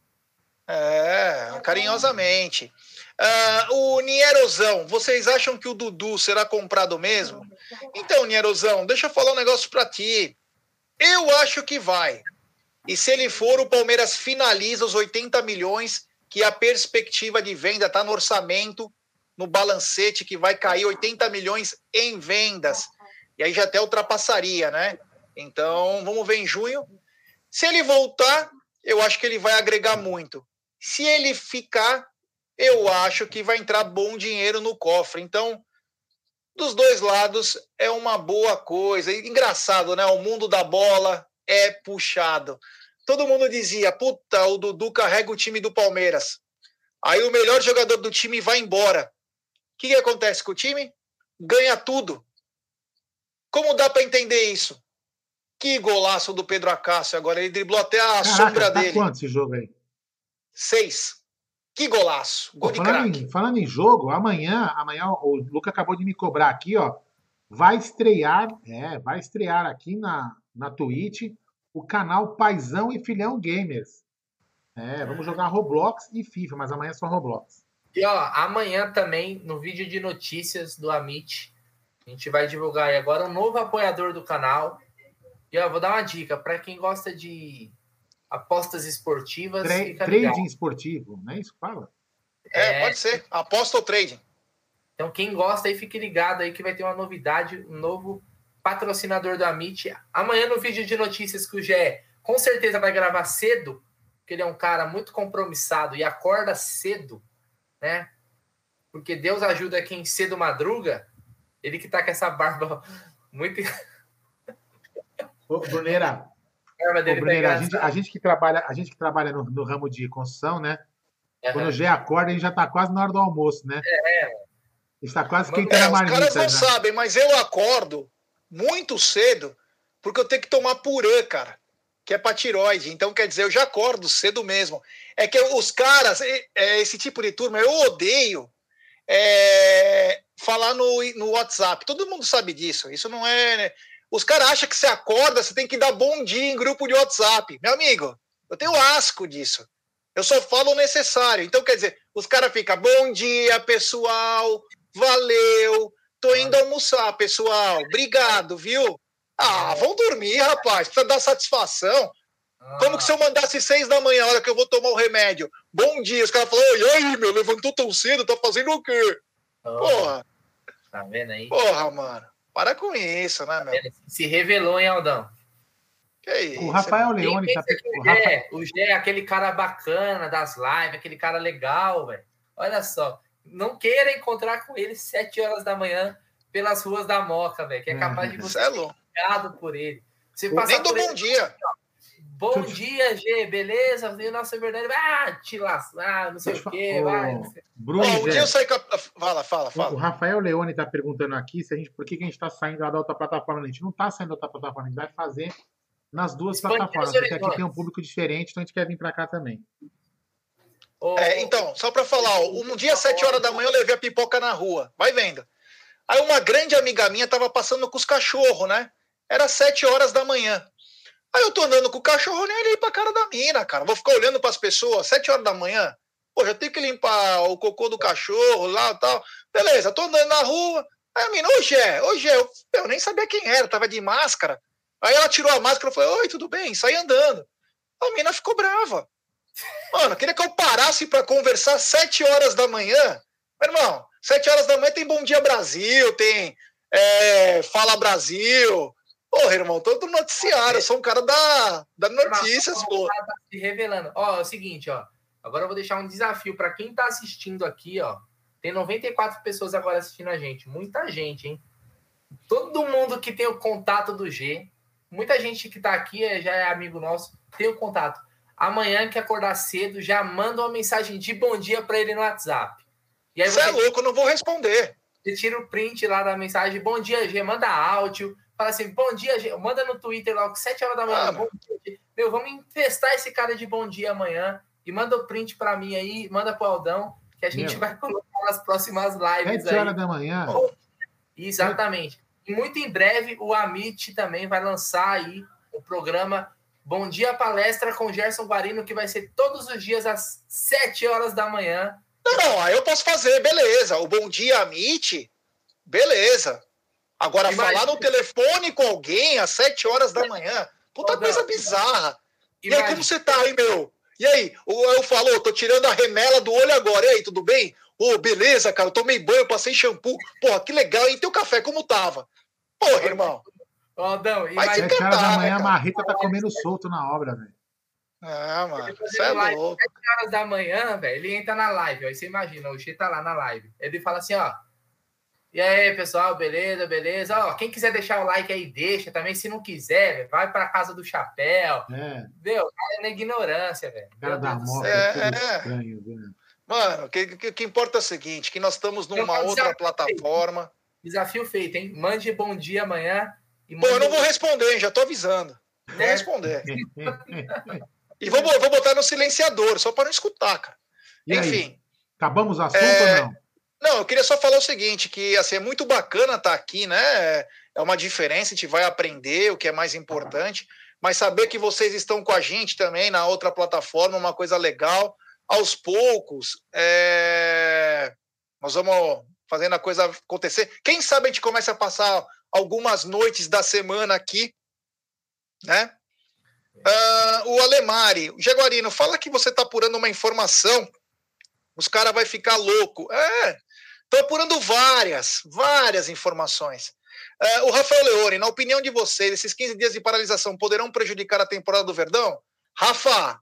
Speaker 2: É, carinhosamente. Ah, o Nierozão, vocês acham que o Dudu será comprado mesmo? Então, Nierozão, deixa eu falar um negócio pra ti. Eu acho que vai. E se ele for, o Palmeiras finaliza os 80 milhões, que a perspectiva de venda está no orçamento, no balancete, que vai cair 80 milhões em vendas. E aí já até ultrapassaria, né? Então, vamos ver em junho. Se ele voltar, eu acho que ele vai agregar muito. Se ele ficar, eu acho que vai entrar bom dinheiro no cofre. Então, dos dois lados é uma boa coisa. Engraçado, né? O mundo da bola é puxado. Todo mundo dizia: puta, o Dudu carrega o time do Palmeiras. Aí o melhor jogador do time vai embora. O que, que acontece com o time? Ganha tudo. Como dá para entender isso? Que golaço do Pedro Acácio agora. Ele driblou até a sombra
Speaker 1: tá
Speaker 2: dele.
Speaker 1: quanto esse jogo aí?
Speaker 2: Seis. Que golaço. Gol
Speaker 1: Pô,
Speaker 2: de
Speaker 1: falando,
Speaker 2: craque.
Speaker 1: em, falando em jogo, amanhã, amanhã o Luca acabou de me cobrar aqui, ó. Vai estrear, é, vai estrear aqui na, na Twitch o canal Paizão e Filhão Gamers. É, vamos jogar Roblox e FIFA, mas amanhã é só Roblox.
Speaker 3: E ó, amanhã também, no vídeo de notícias do Amit, a gente vai divulgar aí agora um novo apoiador do canal. E ó, vou dar uma dica para quem gosta de apostas esportivas.
Speaker 1: Tra- trading esportivo, não é isso que fala?
Speaker 2: É,
Speaker 3: É.
Speaker 2: pode ser. Aposta ou trading.
Speaker 3: Então, quem gosta aí, fique ligado aí que vai ter uma novidade, um novo patrocinador do Amit. Amanhã, no vídeo de notícias que o Gé com certeza vai gravar cedo, porque ele é um cara muito compromissado e acorda cedo, né? Porque Deus ajuda quem cedo madruga. Ele que tá com essa barba muito.
Speaker 1: Ô, Bruneira,
Speaker 3: A barba
Speaker 1: ô,
Speaker 3: tá
Speaker 1: Bruneira, a, gente, a gente que trabalha, a gente que trabalha no, no ramo de construção, né?
Speaker 3: Aham.
Speaker 1: Quando o Gé acorda, ele já tá quase na hora do almoço, né?
Speaker 3: É.
Speaker 1: Está quase
Speaker 3: Mano,
Speaker 1: quente
Speaker 2: É,
Speaker 1: na
Speaker 2: os
Speaker 1: marmita.
Speaker 2: caras não
Speaker 1: já.
Speaker 2: sabem, mas eu acordo muito cedo porque eu tenho que tomar purê, cara. que é para tiroide. Então, quer dizer, eu já acordo cedo mesmo. É que os caras, é, esse tipo de turma, eu odeio é, falar no, no WhatsApp. Todo mundo sabe disso. Isso não é. Os caras acham que você acorda, você tem que dar bom dia em grupo de WhatsApp. Meu amigo, eu tenho asco disso. Eu só falo o necessário. Então, quer dizer, os caras ficam, bom dia, pessoal, valeu, tô indo almoçar, pessoal, obrigado, viu? Ah, vão dormir, rapaz, precisa dar satisfação. Como que se eu mandasse seis da manhã, a hora que eu vou tomar o remédio? Bom dia, os caras falam, e aí, meu, levantou tão cedo, tá fazendo o quê? Porra.
Speaker 3: Tá vendo aí?
Speaker 2: Porra, mano. Para com isso, né, meu?
Speaker 3: Se revelou, hein, Aldão?
Speaker 2: Que isso?
Speaker 1: O Rafael Leone tá.
Speaker 3: O, Rafael... o Gé é aquele cara bacana das lives, aquele cara legal, velho. Olha só. Não queira encontrar com ele sete horas da manhã pelas ruas da Moca, velho, que é capaz de você
Speaker 2: é
Speaker 3: ser ligado por ele. Você
Speaker 2: Nem do bom dia.
Speaker 3: Bom dia, G, beleza? E o nosso verdade ah, te lascar, não sei o quê, vai.
Speaker 1: Bruno,
Speaker 2: um dia eu saí com a... Fala, fala, fala.
Speaker 1: O Rafael Leone tá perguntando aqui se a gente, por que, que a gente tá saindo lá da outra plataforma. A gente não tá saindo da outra plataforma, a gente vai fazer nas duas plataformas, porque aqui tem um público diferente, então a gente quer vir para cá também.
Speaker 2: É, então, só para falar, um dia, às 7 horas da manhã, eu levei a pipoca na rua. Vai vendo. Aí uma grande amiga minha tava passando com os cachorros, né? Era 7 horas da manhã. Aí eu tô andando com o cachorro, nem olhei pra cara da mina, cara. Vou ficar olhando para as pessoas, 7 horas da manhã. Pô, já tenho que limpar o cocô do cachorro lá e tal. Beleza, tô andando na rua. Aí a mina, hoje é, hoje é. Eu, eu nem sabia quem era, tava de máscara. Aí ela tirou a máscara e falou: Oi, tudo bem? Sai andando. A mina ficou brava. Mano, queria que eu parasse para conversar sete horas da manhã. Meu irmão, sete horas da manhã tem Bom Dia Brasil, tem é, Fala Brasil. Porra, irmão, todo noticiário. Eu sou um cara da, da notícias, pô.
Speaker 3: Tá se revelando. Ó, é o seguinte, ó. Agora eu vou deixar um desafio para quem tá assistindo aqui, ó. Tem 94 pessoas agora assistindo a gente. Muita gente, hein? Todo mundo que tem o contato do G Muita gente que está aqui é, já é amigo nosso, tem o contato. Amanhã que acordar cedo, já manda uma mensagem de bom dia para ele no WhatsApp.
Speaker 2: E aí você, é louco, eu não vou responder.
Speaker 3: Você tira o print lá da mensagem, bom dia, G, manda áudio, fala assim, bom dia, G, manda no Twitter logo, 7 horas da manhã, ah, bom dia, Meu, vamos infestar esse cara de bom dia amanhã e manda o print para mim aí, manda pro Aldão, que a gente Meu. vai colocar nas próximas lives
Speaker 1: 7 horas da manhã.
Speaker 3: Exatamente. E muito em breve o Amit também vai lançar aí o programa Bom Dia Palestra com Gerson Guarino, que vai ser todos os dias às 7 horas da manhã.
Speaker 2: Não, não, aí eu posso fazer, beleza. O Bom Dia Amit, beleza. Agora, Imagina. falar no telefone com alguém às 7 horas da manhã, puta coisa bizarra. E aí, como você tá aí, meu? E aí, eu falou, tô tirando a remela do olho agora. E aí, tudo bem? Ô, oh, beleza, cara, eu tomei banho, passei shampoo. Porra, que legal, e teu café como tava? Porra, irmão.
Speaker 3: Aldão, e
Speaker 1: vai te cantar, da manhã, né, a Marrita tá comendo solto na obra, velho.
Speaker 2: Ah, mano, você é louco. 7
Speaker 3: horas da manhã, velho, ele entra na live, ó, aí você imagina, o Xê tá lá na live. Ele fala assim, ó, e aí, pessoal, beleza, beleza? Ó, quem quiser deixar o like aí, deixa também. Se não quiser, vai pra casa do chapéu. É. Meu, é na ignorância, velho.
Speaker 1: Cara da é, é estranho,
Speaker 2: velho. Mano, o que, que, que, importa é o seguinte: que nós estamos numa outra plataforma. Feito.
Speaker 3: Desafio feito, hein? Mande bom dia amanhã.
Speaker 2: E Pô, eu não vou responder, hein? já tô avisando. Não vou é. responder. e vou, vou botar no silenciador, só para não escutar, cara. E Enfim. Aí?
Speaker 1: Acabamos o assunto é... ou não?
Speaker 2: Não, eu queria só falar o seguinte, que assim, é muito bacana estar tá aqui, né? É uma diferença, a gente vai aprender o que é mais importante, mas saber que vocês estão com a gente também na outra plataforma, uma coisa legal aos poucos, é... nós vamos fazendo a coisa acontecer. Quem sabe a gente começa a passar algumas noites da semana aqui, né? Uh, o Alemari, o Jaguarino, fala que você está apurando uma informação, os caras vão ficar louco. É, estou apurando várias, várias informações. Uh, o Rafael Leone, na opinião de vocês, esses 15 dias de paralisação poderão prejudicar a temporada do Verdão? Rafa,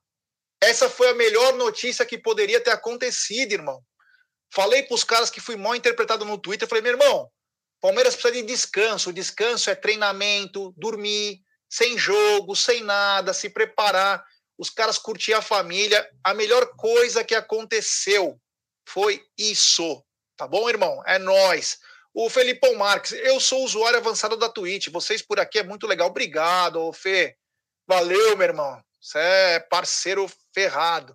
Speaker 2: essa foi a melhor notícia que poderia ter acontecido, irmão. Falei para os caras que fui mal interpretado no Twitter. Falei, meu irmão, Palmeiras precisa de descanso. O descanso é treinamento, dormir, sem jogo, sem nada, se preparar. Os caras curtir a família. A melhor coisa que aconteceu foi isso. Tá bom, irmão? É nós. O Felipão Marques, eu sou usuário avançado da Twitch. Vocês por aqui é muito legal. Obrigado, Fê. Valeu, meu irmão. Você é parceiro ferrado.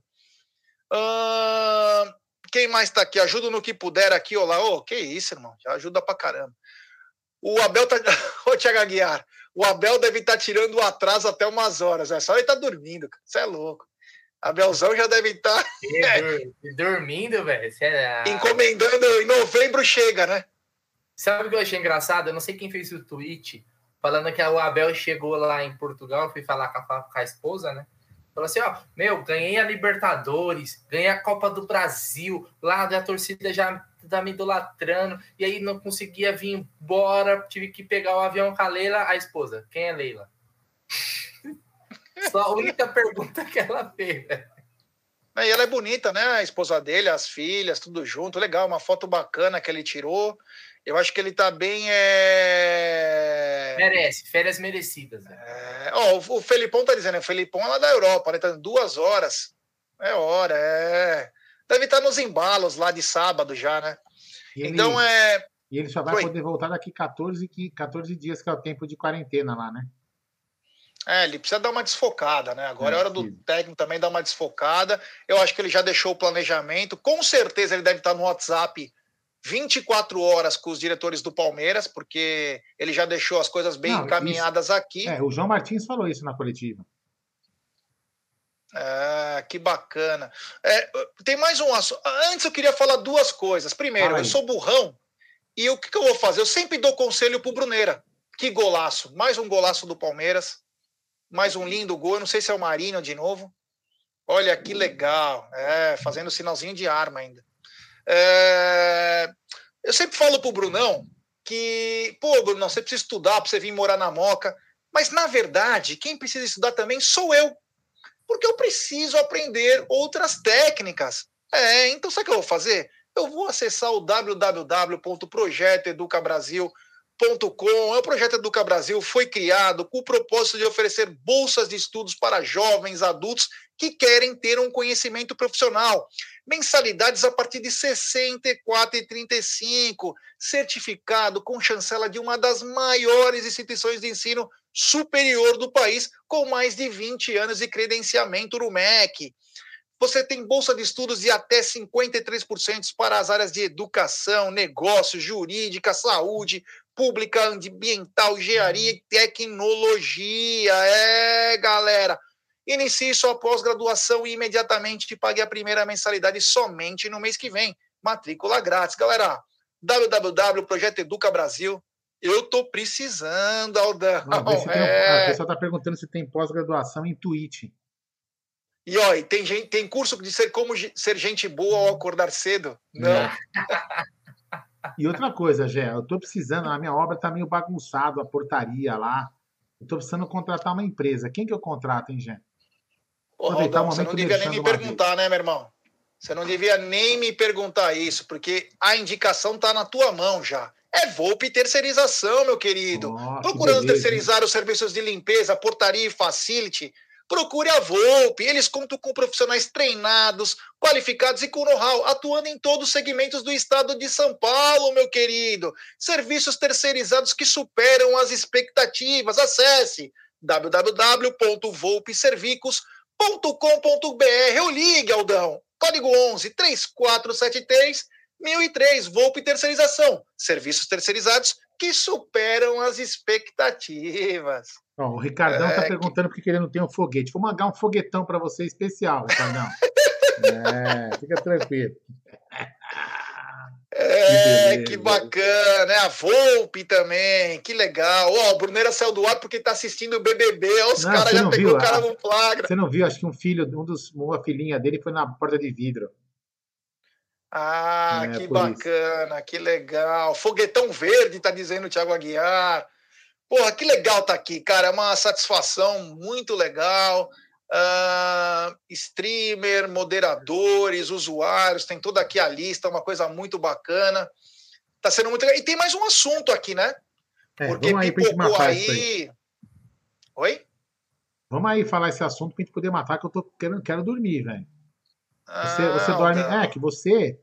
Speaker 2: Quem mais tá aqui? Ajuda no que puder aqui, olá. Ô, oh, que isso, irmão. Já ajuda pra caramba. O Abel tá. Ô, Tiago Aguiar, o Abel deve estar tá tirando o atraso até umas horas. É só ele tá dormindo, Você é louco. Abelzão já deve estar. Tá...
Speaker 3: dormindo, velho. É...
Speaker 2: Encomendando, em novembro chega, né?
Speaker 3: Sabe o que eu achei engraçado? Eu não sei quem fez o tweet falando que o Abel chegou lá em Portugal, fui falar com a, com a esposa, né? Falou assim, ó, meu, ganhei a Libertadores, ganhei a Copa do Brasil, lá a torcida já tá me idolatrando, e aí não conseguia vir embora, tive que pegar o avião com a Leila, a esposa. Quem é Leila? Só a única pergunta que ela fez,
Speaker 2: E ela é bonita, né? A esposa dele, as filhas, tudo junto. Legal, uma foto bacana que ele tirou. Eu acho que ele tá bem. É...
Speaker 3: Merece, férias merecidas. Né?
Speaker 2: É... Oh, o Felipão tá dizendo, o Felipão é lá da Europa, né? Tá duas horas. É hora, é. Deve estar tá nos embalos lá de sábado já, né?
Speaker 1: Ele... Então é. E ele só vai Foi. poder voltar daqui 14, 14 dias, que é o tempo de quarentena lá, né?
Speaker 2: É, ele precisa dar uma desfocada, né? Agora é, é hora do técnico também dar uma desfocada. Eu acho que ele já deixou o planejamento. Com certeza ele deve estar no WhatsApp 24 horas com os diretores do Palmeiras, porque ele já deixou as coisas bem Não, encaminhadas
Speaker 1: isso,
Speaker 2: aqui.
Speaker 1: É, o João Martins falou isso na coletiva.
Speaker 2: É, que bacana. É, tem mais um assunto. Antes eu queria falar duas coisas. Primeiro, eu sou burrão e o que, que eu vou fazer? Eu sempre dou conselho pro Bruneira. Que golaço. Mais um golaço do Palmeiras mais um lindo gol. Não sei se é o Marinho de novo. Olha que legal. É, fazendo sinalzinho de arma ainda. É, eu sempre falo pro Brunão que, pô, Brunão, você precisa estudar para você vir morar na Moca. Mas, na verdade, quem precisa estudar também sou eu. Porque eu preciso aprender outras técnicas. É, então sabe o que eu vou fazer? Eu vou acessar o www.projetoeducabrasil.com Com. É o projeto Educa Brasil foi criado com o propósito de oferecer bolsas de estudos para jovens adultos que querem ter um conhecimento profissional. Mensalidades a partir de R$ 64,35, certificado com chancela de uma das maiores instituições de ensino superior do país, com mais de 20 anos de credenciamento no MEC. Você tem bolsa de estudos de até 53% para as áreas de educação, negócios, jurídica, saúde, pública, ambiental, engenharia e tecnologia. É, galera. Inicie sua pós-graduação e imediatamente pague a primeira mensalidade somente no mês que vem. Matrícula grátis, galera. www.projeto Educa Brasil. Eu tô precisando, Aldão.
Speaker 1: Não, é... A pessoa tá perguntando se tem pós-graduação em Twitch.
Speaker 2: E ó, tem, gente, tem curso de ser como ser gente boa ao acordar cedo? Não.
Speaker 1: E outra coisa, Gé, eu tô precisando, a minha obra tá meio bagunçado, a portaria lá. Eu tô precisando contratar uma empresa. Quem que eu contrato, hein, Gé?
Speaker 2: Ô, Rodão, você não devia nem me perguntar, né, meu irmão? Você não devia nem me perguntar isso, porque a indicação tá na tua mão já. É Volpe Terceirização, meu querido. Oh, Procurando beleza, terceirizar hein? os serviços de limpeza, portaria e facility procure a Volpe. Eles contam com profissionais treinados, qualificados e com know-how, atuando em todos os segmentos do estado de São Paulo, meu querido. Serviços terceirizados que superam as expectativas. Acesse www.volpeservicos.com.br ou ligue, Aldão. Código 11 3473 1003. Volpe Terceirização. Serviços terceirizados que superam as expectativas.
Speaker 1: Ó, o Ricardão está é, perguntando porque ele não tem um foguete. Vou mandar um foguetão para você especial, Ricardão. é, fica tranquilo.
Speaker 2: É, que, que, bacana, é a Volpe também, que legal. Ó, o Bruneira saiu do ar porque tá assistindo o BBB, ó, os caras já pegou o cara no flagra.
Speaker 1: Você não viu, acho que um filho, um dos, uma filhinha dele foi na porta de vidro.
Speaker 2: Ah, é, que bacana, isso. que legal. Foguetão verde, tá dizendo o Thiago Aguiar. Porra, que legal tá aqui, cara. É uma satisfação muito legal. Uh, streamer, moderadores, usuários, tem toda aqui a lista, uma coisa muito bacana. Tá sendo muito legal. E tem mais um assunto aqui, né?
Speaker 1: É, Porque vamos aí pipocou aí... aí.
Speaker 2: Oi?
Speaker 1: Vamos aí falar esse assunto pra gente poder matar, que eu tô querendo, quero dormir, velho. Você, ah, você dorme. Não. É, que você,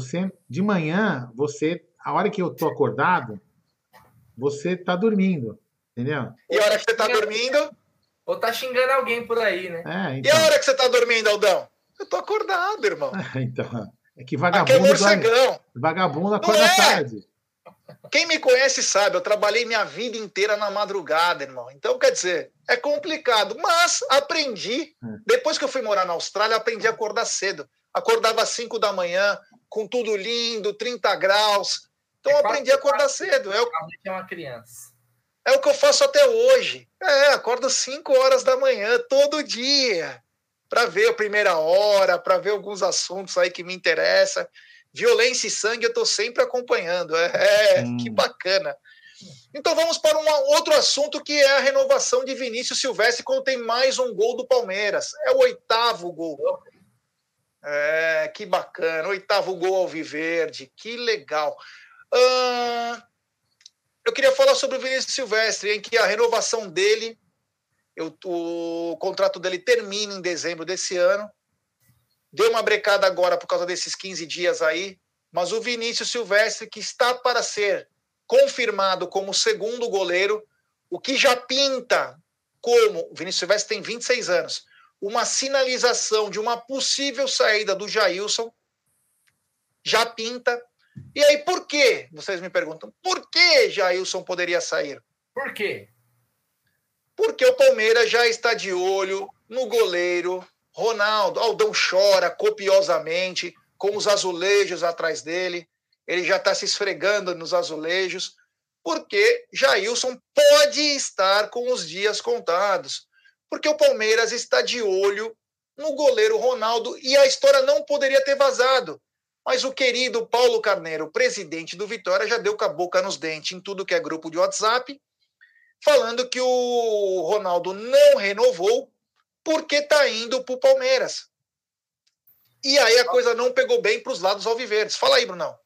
Speaker 1: você, de manhã, você, a hora que eu tô acordado, você está dormindo, entendeu?
Speaker 2: E a hora que você está dormindo?
Speaker 3: Ou tá xingando alguém por aí, né?
Speaker 1: É,
Speaker 2: E a hora que você tá dormindo, Aldão? Eu tô acordado, irmão.
Speaker 1: então. É que
Speaker 2: Aqui é
Speaker 1: vagabundo,
Speaker 2: morcegão.
Speaker 1: vagabundo acorda
Speaker 2: Não é?
Speaker 1: tarde.
Speaker 2: Quem me conhece sabe, eu trabalhei minha vida inteira na madrugada, irmão. Então, quer dizer, é complicado, mas aprendi.
Speaker 1: É.
Speaker 2: Depois que eu fui morar na Austrália, aprendi a acordar cedo. Acordava às 5 da manhã, com tudo lindo, 30 graus. Então,
Speaker 3: É
Speaker 2: eu aprendi a acordar cedo. É o,
Speaker 3: A gente é uma criança.
Speaker 2: é o que eu faço até hoje. É, acordo 5 horas da manhã, todo dia, para ver a primeira hora, para ver alguns assuntos aí que me interessam. Violência e sangue eu estou sempre acompanhando. É, é,
Speaker 1: Hum.
Speaker 2: que bacana. Então vamos para um outro assunto que é a renovação de Vinícius Silvestre quando tem mais um gol do Palmeiras. É o oitavo gol. É, que bacana. Oitavo gol ao Viverde. Que legal. Ahn, eu queria falar sobre o Vinícius Silvestre, em que a renovação dele, eu- o contrato dele termina em dezembro desse ano. Deu uma brecada agora por causa desses 15 dias aí, mas o Vinícius Silvestre, que está para ser confirmado como segundo goleiro, o que já pinta como o Vinícius Silvestre tem 26 anos, uma sinalização de uma possível saída do Jailson, já pinta. E aí, por quê? Vocês me perguntam, por que Jailson poderia sair?
Speaker 3: Por quê?
Speaker 2: Porque o Palmeiras já está de olho no goleiro Ronaldo. Aldão chora copiosamente com os azulejos atrás dele. Ele já está se esfregando nos azulejos, porque Jailson pode estar com os dias contados. Porque o Palmeiras está de olho no goleiro Ronaldo e a história não poderia ter vazado. Mas o querido Paulo Carneiro, presidente do Vitória, já deu com a boca nos dentes em tudo que é grupo de WhatsApp falando que o Ronaldo não renovou porque está indo para o Palmeiras. E aí a coisa não pegou bem para os lados alviverdes. Fala aí, Brunão.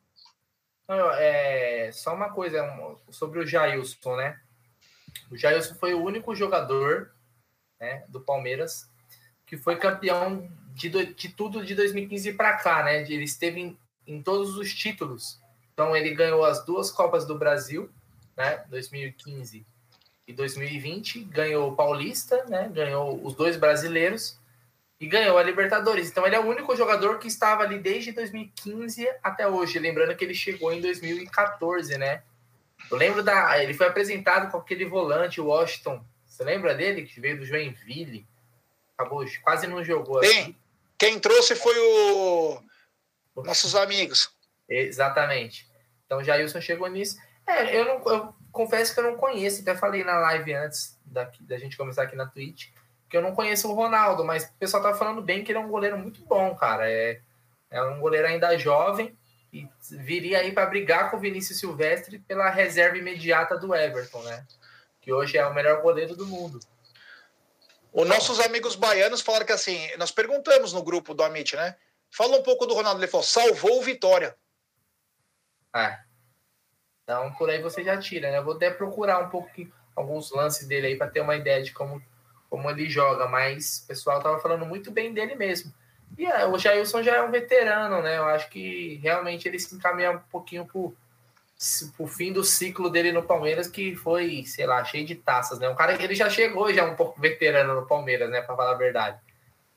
Speaker 3: Não, é, só uma coisa um, sobre o Jailson, né? O Jailson foi o único jogador né, do Palmeiras que foi campeão de, de tudo de 2015 para cá, né? Ele esteve em, em todos os títulos. Então ele ganhou as duas Copas do Brasil, né? 2015 e 2020, ganhou o Paulista, né? Ganhou os dois brasileiros e ganhou a Libertadores. Então ele é o único jogador que estava ali desde 2015 até hoje. Lembrando que ele chegou em 2014, né? Eu lembro da. Ele foi apresentado com aquele volante, Washington. Você lembra dele? Que veio do Joinville. Acabou, quase não jogou.
Speaker 2: Bem, quem trouxe foi o nossos amigos.
Speaker 3: Exatamente. Então o Jailson chegou nisso. É, eu, não, eu confesso que eu não conheço, até falei na live antes daqui, da gente começar aqui na Twitch, que eu não conheço o Ronaldo, mas o pessoal tá falando bem que ele é um goleiro muito bom, cara. É, é um goleiro ainda jovem e viria aí para brigar com o Vinícius Silvestre pela reserva imediata do Everton, né? Que hoje é o melhor goleiro do mundo.
Speaker 2: Os nossos amigos baianos falaram que assim, nós perguntamos no grupo do Amit, né? Fala um pouco do Ronaldo. Ele falou: salvou o Vitória.
Speaker 3: É. Então, por aí você já tira, né? Eu vou até procurar um pouco alguns lances dele aí para ter uma ideia de como, como ele joga, mas o pessoal tava falando muito bem dele mesmo. E é, o Jailson já é um veterano, né? Eu acho que realmente ele se encaminha um pouquinho pro, pro fim do ciclo dele no Palmeiras, que foi, sei lá, cheio de taças, né? Um cara que ele já chegou já um pouco veterano no Palmeiras, né? Para falar a verdade.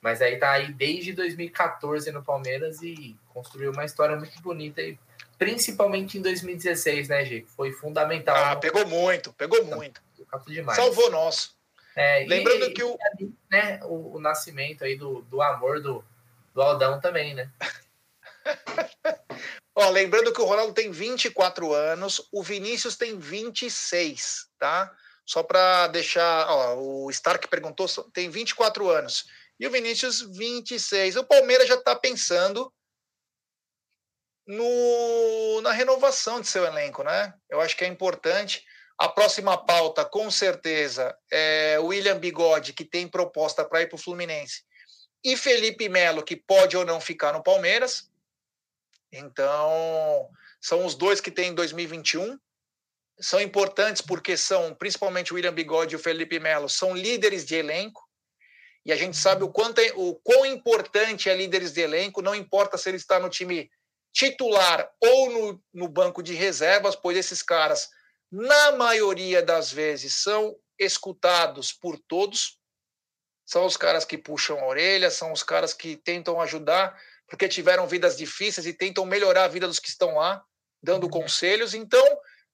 Speaker 3: Mas aí tá aí desde 2014 no Palmeiras e construiu uma história muito bonita aí principalmente em 2016, né, G? Foi fundamental.
Speaker 2: Ah, pegou muito, pegou muito.
Speaker 3: demais.
Speaker 2: Salvou nosso.
Speaker 3: É,
Speaker 2: Lembrando
Speaker 3: e,
Speaker 2: que o.
Speaker 3: e, né, o, o nascimento aí do, do amor do, do Aldão também, né?
Speaker 2: Ó, lembrando que o Ronaldo tem 24 anos, o Vinícius tem 26, tá? Só para deixar, ó, o Stark perguntou, tem 24 anos. E o Vinícius 26. O Palmeiras já está pensando no, na renovação de seu elenco, né? Eu acho que é importante. A próxima pauta, com certeza, é William Bigode, que tem proposta para ir para o Fluminense, e Felipe Melo, que pode ou não ficar no Palmeiras. Então, são os dois que tem em 2021. São importantes porque são, principalmente o William Bigode e o Felipe Melo, são líderes de elenco. E a gente sabe o, quanto é, o quão importante é líderes de elenco, não importa se ele está no time titular ou no, no banco de reservas, pois esses caras, na maioria das vezes, são escutados por todos. são os caras que puxam a orelha, são os caras que tentam ajudar, porque tiveram vidas difíceis e tentam melhorar a vida dos que estão lá, dando uhum. conselhos. Então,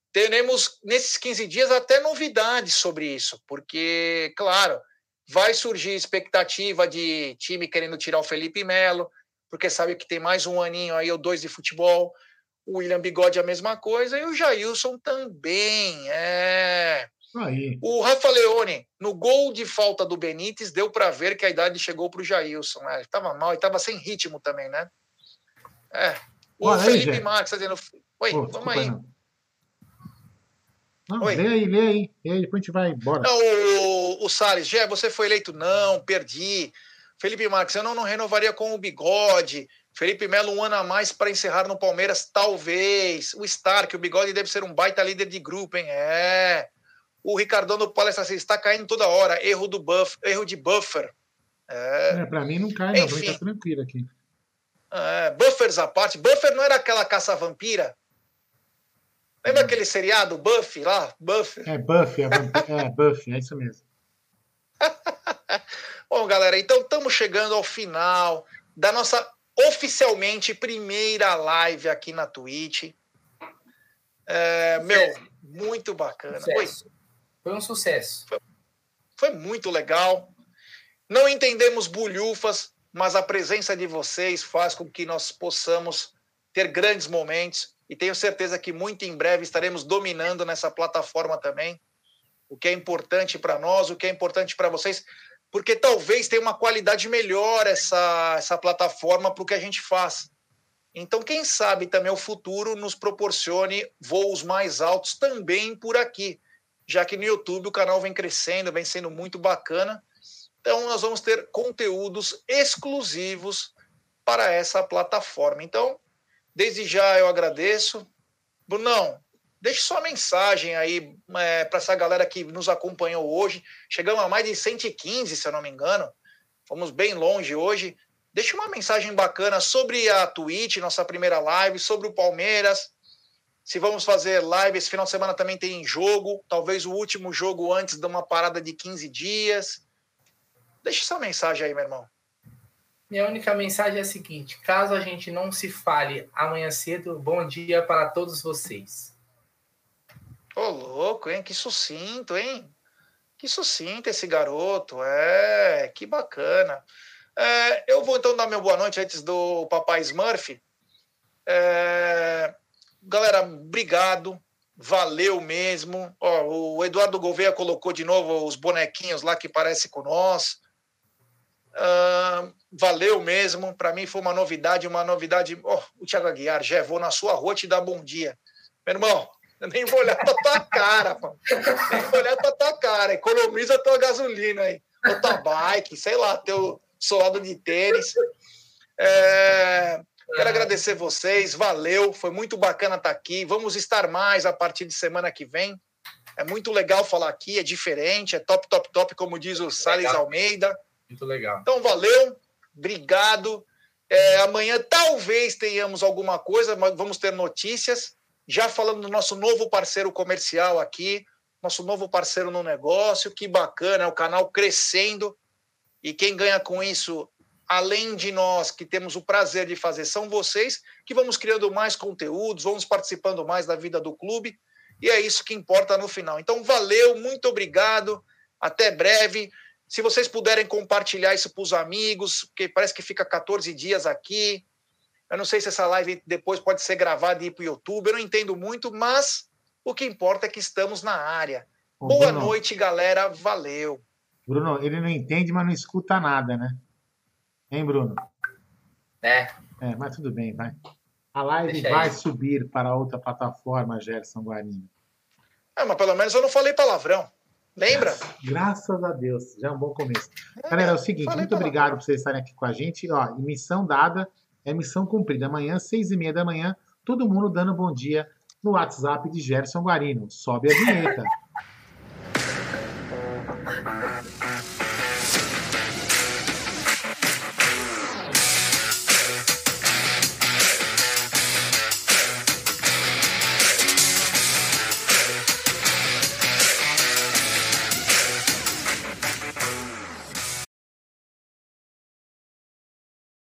Speaker 2: teremos nesses 15 dias até novidades sobre isso, porque, claro, vai surgir expectativa de time querendo tirar o Felipe Melo, porque sabe que tem mais um aninho aí, ou dois de futebol. O William Bigode a mesma coisa e o Jailson também. É.
Speaker 1: Aí.
Speaker 2: O Rafa Leone, no gol de falta do Benítez, deu para ver que a idade chegou para o Jailson. Né? Ele estava mal, e estava sem ritmo também, né? É. O Olha Felipe aí, Marques está dizendo. Oi, Pô, vamos aí. Não.
Speaker 1: Não, Oi. lê aí, lê aí. E aí, depois a gente vai embora.
Speaker 2: Não, o, o Salles, Gé, você foi eleito? Não, perdi. Felipe Marques, eu não, não renovaria com o bigode. Felipe Melo, um ano a mais para encerrar no Palmeiras, talvez. O Stark, o bigode deve ser um baita líder de grupo, hein? É. O Ricardão do Palestra assim, está caindo toda hora. Erro do buff, erro de buffer.
Speaker 1: É, é para mim não cai, não. Enfim, tá tranquilo aqui.
Speaker 2: É, buffers à parte. Buffer não era aquela caça-vampira? Lembra hum. aquele seriado Buffy lá? Buffy?
Speaker 1: É, Buffy, é, é Buffy, é isso mesmo.
Speaker 2: Bom, galera, então estamos chegando ao final da nossa oficialmente primeira live aqui na Twitch. É, meu, muito bacana.
Speaker 3: Foi, foi um sucesso.
Speaker 2: Foi, foi muito legal. Não entendemos bulhufas, mas a presença de vocês faz com que nós possamos ter grandes momentos e tenho certeza que muito em breve estaremos dominando nessa plataforma também. O que é importante para nós, o que é importante para vocês, porque talvez tenha uma qualidade melhor essa, essa plataforma para o que a gente faz. Então, quem sabe também o futuro nos proporcione voos mais altos também por aqui, já que no YouTube o canal vem crescendo, vem sendo muito bacana. Então, nós vamos ter conteúdos exclusivos para essa plataforma. Então, Desde já eu agradeço. Brunão, deixe sua mensagem aí é, para essa galera que nos acompanhou hoje. Chegamos a mais de 115, se eu não me engano. Fomos bem longe hoje. Deixe uma mensagem bacana sobre a Twitch, nossa primeira live, sobre o Palmeiras. Se vamos fazer live, esse final de semana também tem jogo, talvez o último jogo antes de uma parada de 15 dias. Deixe sua mensagem aí, meu irmão.
Speaker 3: Minha única mensagem é a seguinte: caso a gente não se fale amanhã cedo, bom dia para todos vocês.
Speaker 2: Ô, oh, louco, hein? Que sucinto, hein? Que sucinto esse garoto. É, que bacana. É, eu vou então dar meu boa noite antes do papai Smurf. É, galera, obrigado. Valeu mesmo. Ó, o Eduardo Gouveia colocou de novo os bonequinhos lá que parece com nós. Uh, valeu mesmo. Para mim foi uma novidade, uma novidade. Oh, o Thiago Aguiar, já vou na sua rua te dar bom dia. Meu irmão, eu nem vou olhar pra tua cara, mano. Nem vou olhar pra tua cara. Economiza tua gasolina aí. Ou tua bike, sei lá, teu solado de tênis. É, quero agradecer vocês, valeu, foi muito bacana estar aqui. Vamos estar mais a partir de semana que vem. É muito legal falar aqui, é diferente, é top, top, top, como diz o Salles Almeida.
Speaker 3: Muito legal.
Speaker 2: Então, valeu, obrigado. É, amanhã talvez tenhamos alguma coisa, mas vamos ter notícias. Já falando do nosso novo parceiro comercial aqui, nosso novo parceiro no negócio, que bacana, é o canal crescendo. E quem ganha com isso, além de nós que temos o prazer de fazer, são vocês que vamos criando mais conteúdos, vamos participando mais da vida do clube. E é isso que importa no final. Então, valeu, muito obrigado. Até breve. Se vocês puderem compartilhar isso para os amigos, porque parece que fica 14 dias aqui. Eu não sei se essa live depois pode ser gravada e ir para o YouTube, eu não entendo muito, mas o que importa é que estamos na área. Ô, Boa Bruno, noite, galera. Valeu.
Speaker 1: Bruno, ele não entende, mas não escuta nada, né? Hein, Bruno?
Speaker 3: É.
Speaker 1: É, mas tudo bem, vai. A live Deixa vai aí. subir para outra plataforma, Gerson Guarini.
Speaker 2: É, mas pelo menos eu não falei palavrão. Lembra?
Speaker 1: Graças a Deus, já é um bom começo. É, Galera, é o seguinte, muito obrigado por vocês estarem aqui com a gente. Ó, missão dada é missão cumprida. Amanhã, seis e meia da manhã, todo mundo dando bom dia no WhatsApp de Gerson Guarino. Sobe a vinheta.